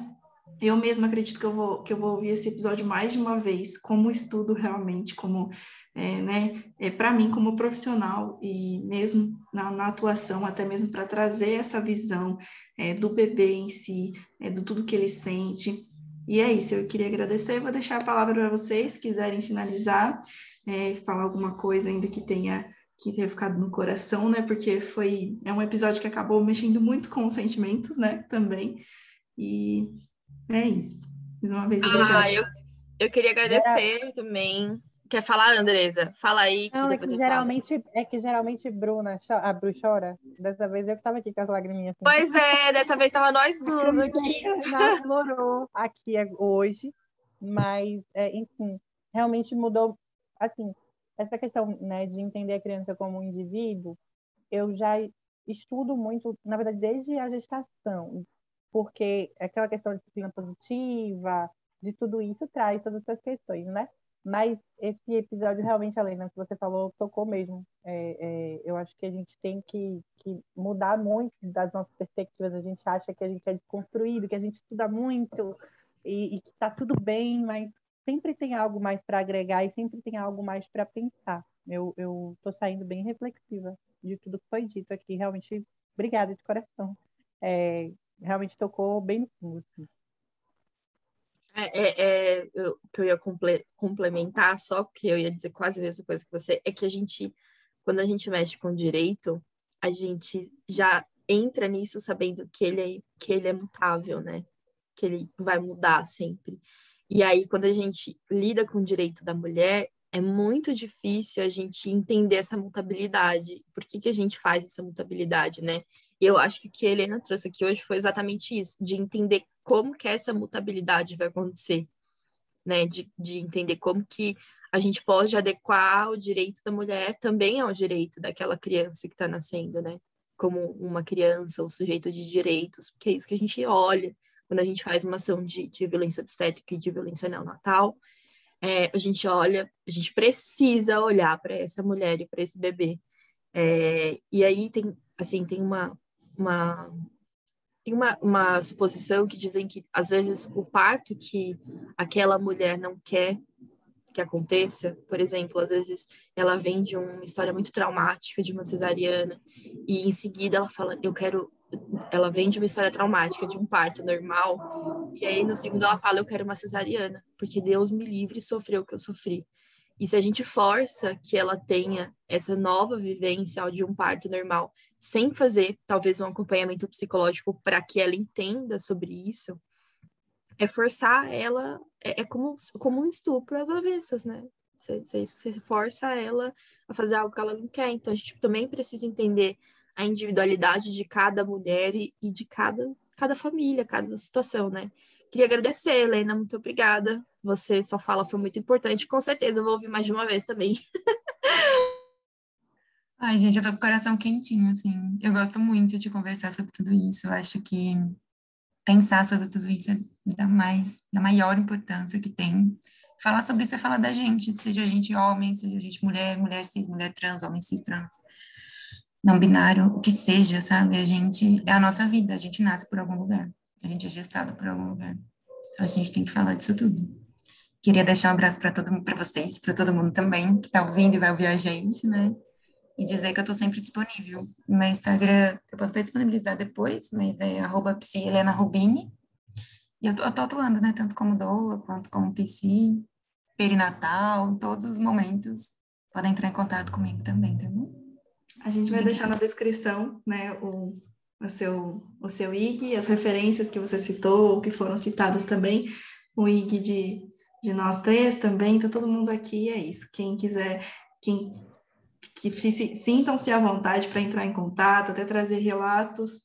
eu mesma acredito que eu vou que eu vou ouvir esse episódio mais de uma vez, como estudo realmente, como é, né, é, para mim como profissional e mesmo na, na atuação, até mesmo para trazer essa visão é, do bebê em si, é, do tudo que ele sente. E é isso, eu queria agradecer, vou deixar a palavra para vocês, se quiserem finalizar, é, falar alguma coisa ainda que tenha que tenha ficado no coração, né? Porque foi é um episódio que acabou mexendo muito com os sentimentos, né? Também. E é isso. Mais uma vez, obrigada. Ah, eu, eu queria agradecer é. também. Quer falar, Andresa? Fala aí. Que Não, é que geralmente, é que geralmente Bruna, a Bru chora. Dessa vez eu estava aqui com as lagriminhas. Assim. Pois é, dessa vez estava nós duas <laughs> aqui. Florou aqui é hoje, mas, é, enfim, realmente mudou. Assim, essa questão né, de entender a criança como um indivíduo, eu já estudo muito, na verdade, desde a gestação porque aquela questão de disciplina positiva, de tudo isso traz todas essas questões, né? Mas esse episódio realmente, Helena, que você falou, tocou mesmo. É, é, eu acho que a gente tem que, que, mudar muito das nossas perspectivas. A gente acha que a gente é desconstruído, que a gente estuda muito e, que está tudo bem, mas sempre tem algo mais para agregar e sempre tem algo mais para pensar. Eu estou saindo bem reflexiva de tudo que foi dito aqui. Realmente, obrigada de coração. É, realmente tocou bem no fundo. Assim. É, é, é eu, que eu ia comple complementar, só que eu ia dizer quase a mesma coisa que você, é que a gente, quando a gente mexe com direito, a gente já entra nisso sabendo que ele é, que ele é mutável, né? Que ele vai mudar sempre. E aí, quando a gente lida com o direito da mulher, é muito difícil a gente entender essa mutabilidade. Por que, que a gente faz essa mutabilidade, né? E eu acho que o que a Helena trouxe aqui hoje foi exatamente isso, de entender como que essa mutabilidade vai acontecer, né? De, de entender como que a gente pode adequar o direito da mulher também ao direito daquela criança que está nascendo, né? Como uma criança, o sujeito de direitos, porque é isso que a gente olha quando a gente faz uma ação de, de violência obstétrica e de violência neonatal. É, a gente olha, a gente precisa olhar para essa mulher e para esse bebê. É, e aí tem, assim, tem uma, uma tem uma, uma suposição que dizem que às vezes o parto que aquela mulher não quer que aconteça, por exemplo, às vezes ela vem de uma história muito traumática de uma cesariana e em seguida ela fala, eu quero ela vem de uma história traumática de um parto normal e aí no segundo ela fala, eu quero uma cesariana, porque Deus me livre sofreu o que eu sofri. E se a gente força que ela tenha essa nova vivência de um parto normal, sem fazer talvez um acompanhamento psicológico para que ela entenda sobre isso, é forçar ela, é, é como, como um estupro às avessas, né? Você, você força ela a fazer algo que ela não quer. Então a gente também precisa entender a individualidade de cada mulher e, e de cada, cada família, cada situação, né? Queria agradecer, Helena, muito obrigada. Você, sua fala foi muito importante. Com certeza eu vou ouvir mais de uma vez também. <laughs> Ai, gente, eu tô com o coração quentinho, assim. Eu gosto muito de conversar sobre tudo isso. Eu acho que pensar sobre tudo isso é da, mais, da maior importância que tem. Falar sobre isso é falar da gente, seja a gente homem, seja a gente mulher, mulher cis, mulher trans, homem cis, trans, não binário, o que seja, sabe? A gente, é a nossa vida, a gente nasce por algum lugar. A gente é gestado por algum lugar. Então a gente tem que falar disso tudo. Queria deixar um abraço para todo para vocês, para todo mundo também que está ouvindo e vai ouvir a gente, né? E dizer que eu estou sempre disponível. No meu Instagram, eu posso até disponibilizar depois, mas é arroba Rubini. E eu tô, eu tô atuando, né? Tanto como doula, quanto como psi, perinatal, todos os momentos. Podem entrar em contato comigo também, tá bom? A gente vai deixar na descrição, né, o, o seu, o seu IG, as referências que você citou, que foram citadas também, o IG de, de nós três também, tá todo mundo aqui, é isso. Quem quiser, quem que sintam-se à vontade para entrar em contato, até trazer relatos,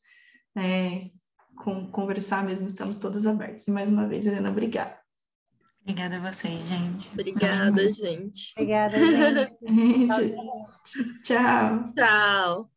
é, com, conversar mesmo, estamos todas abertas. E mais uma vez, Helena, obrigada. Obrigada a vocês, gente. Obrigada, gente. Obrigada, gente. <laughs> Tchau. Tchau.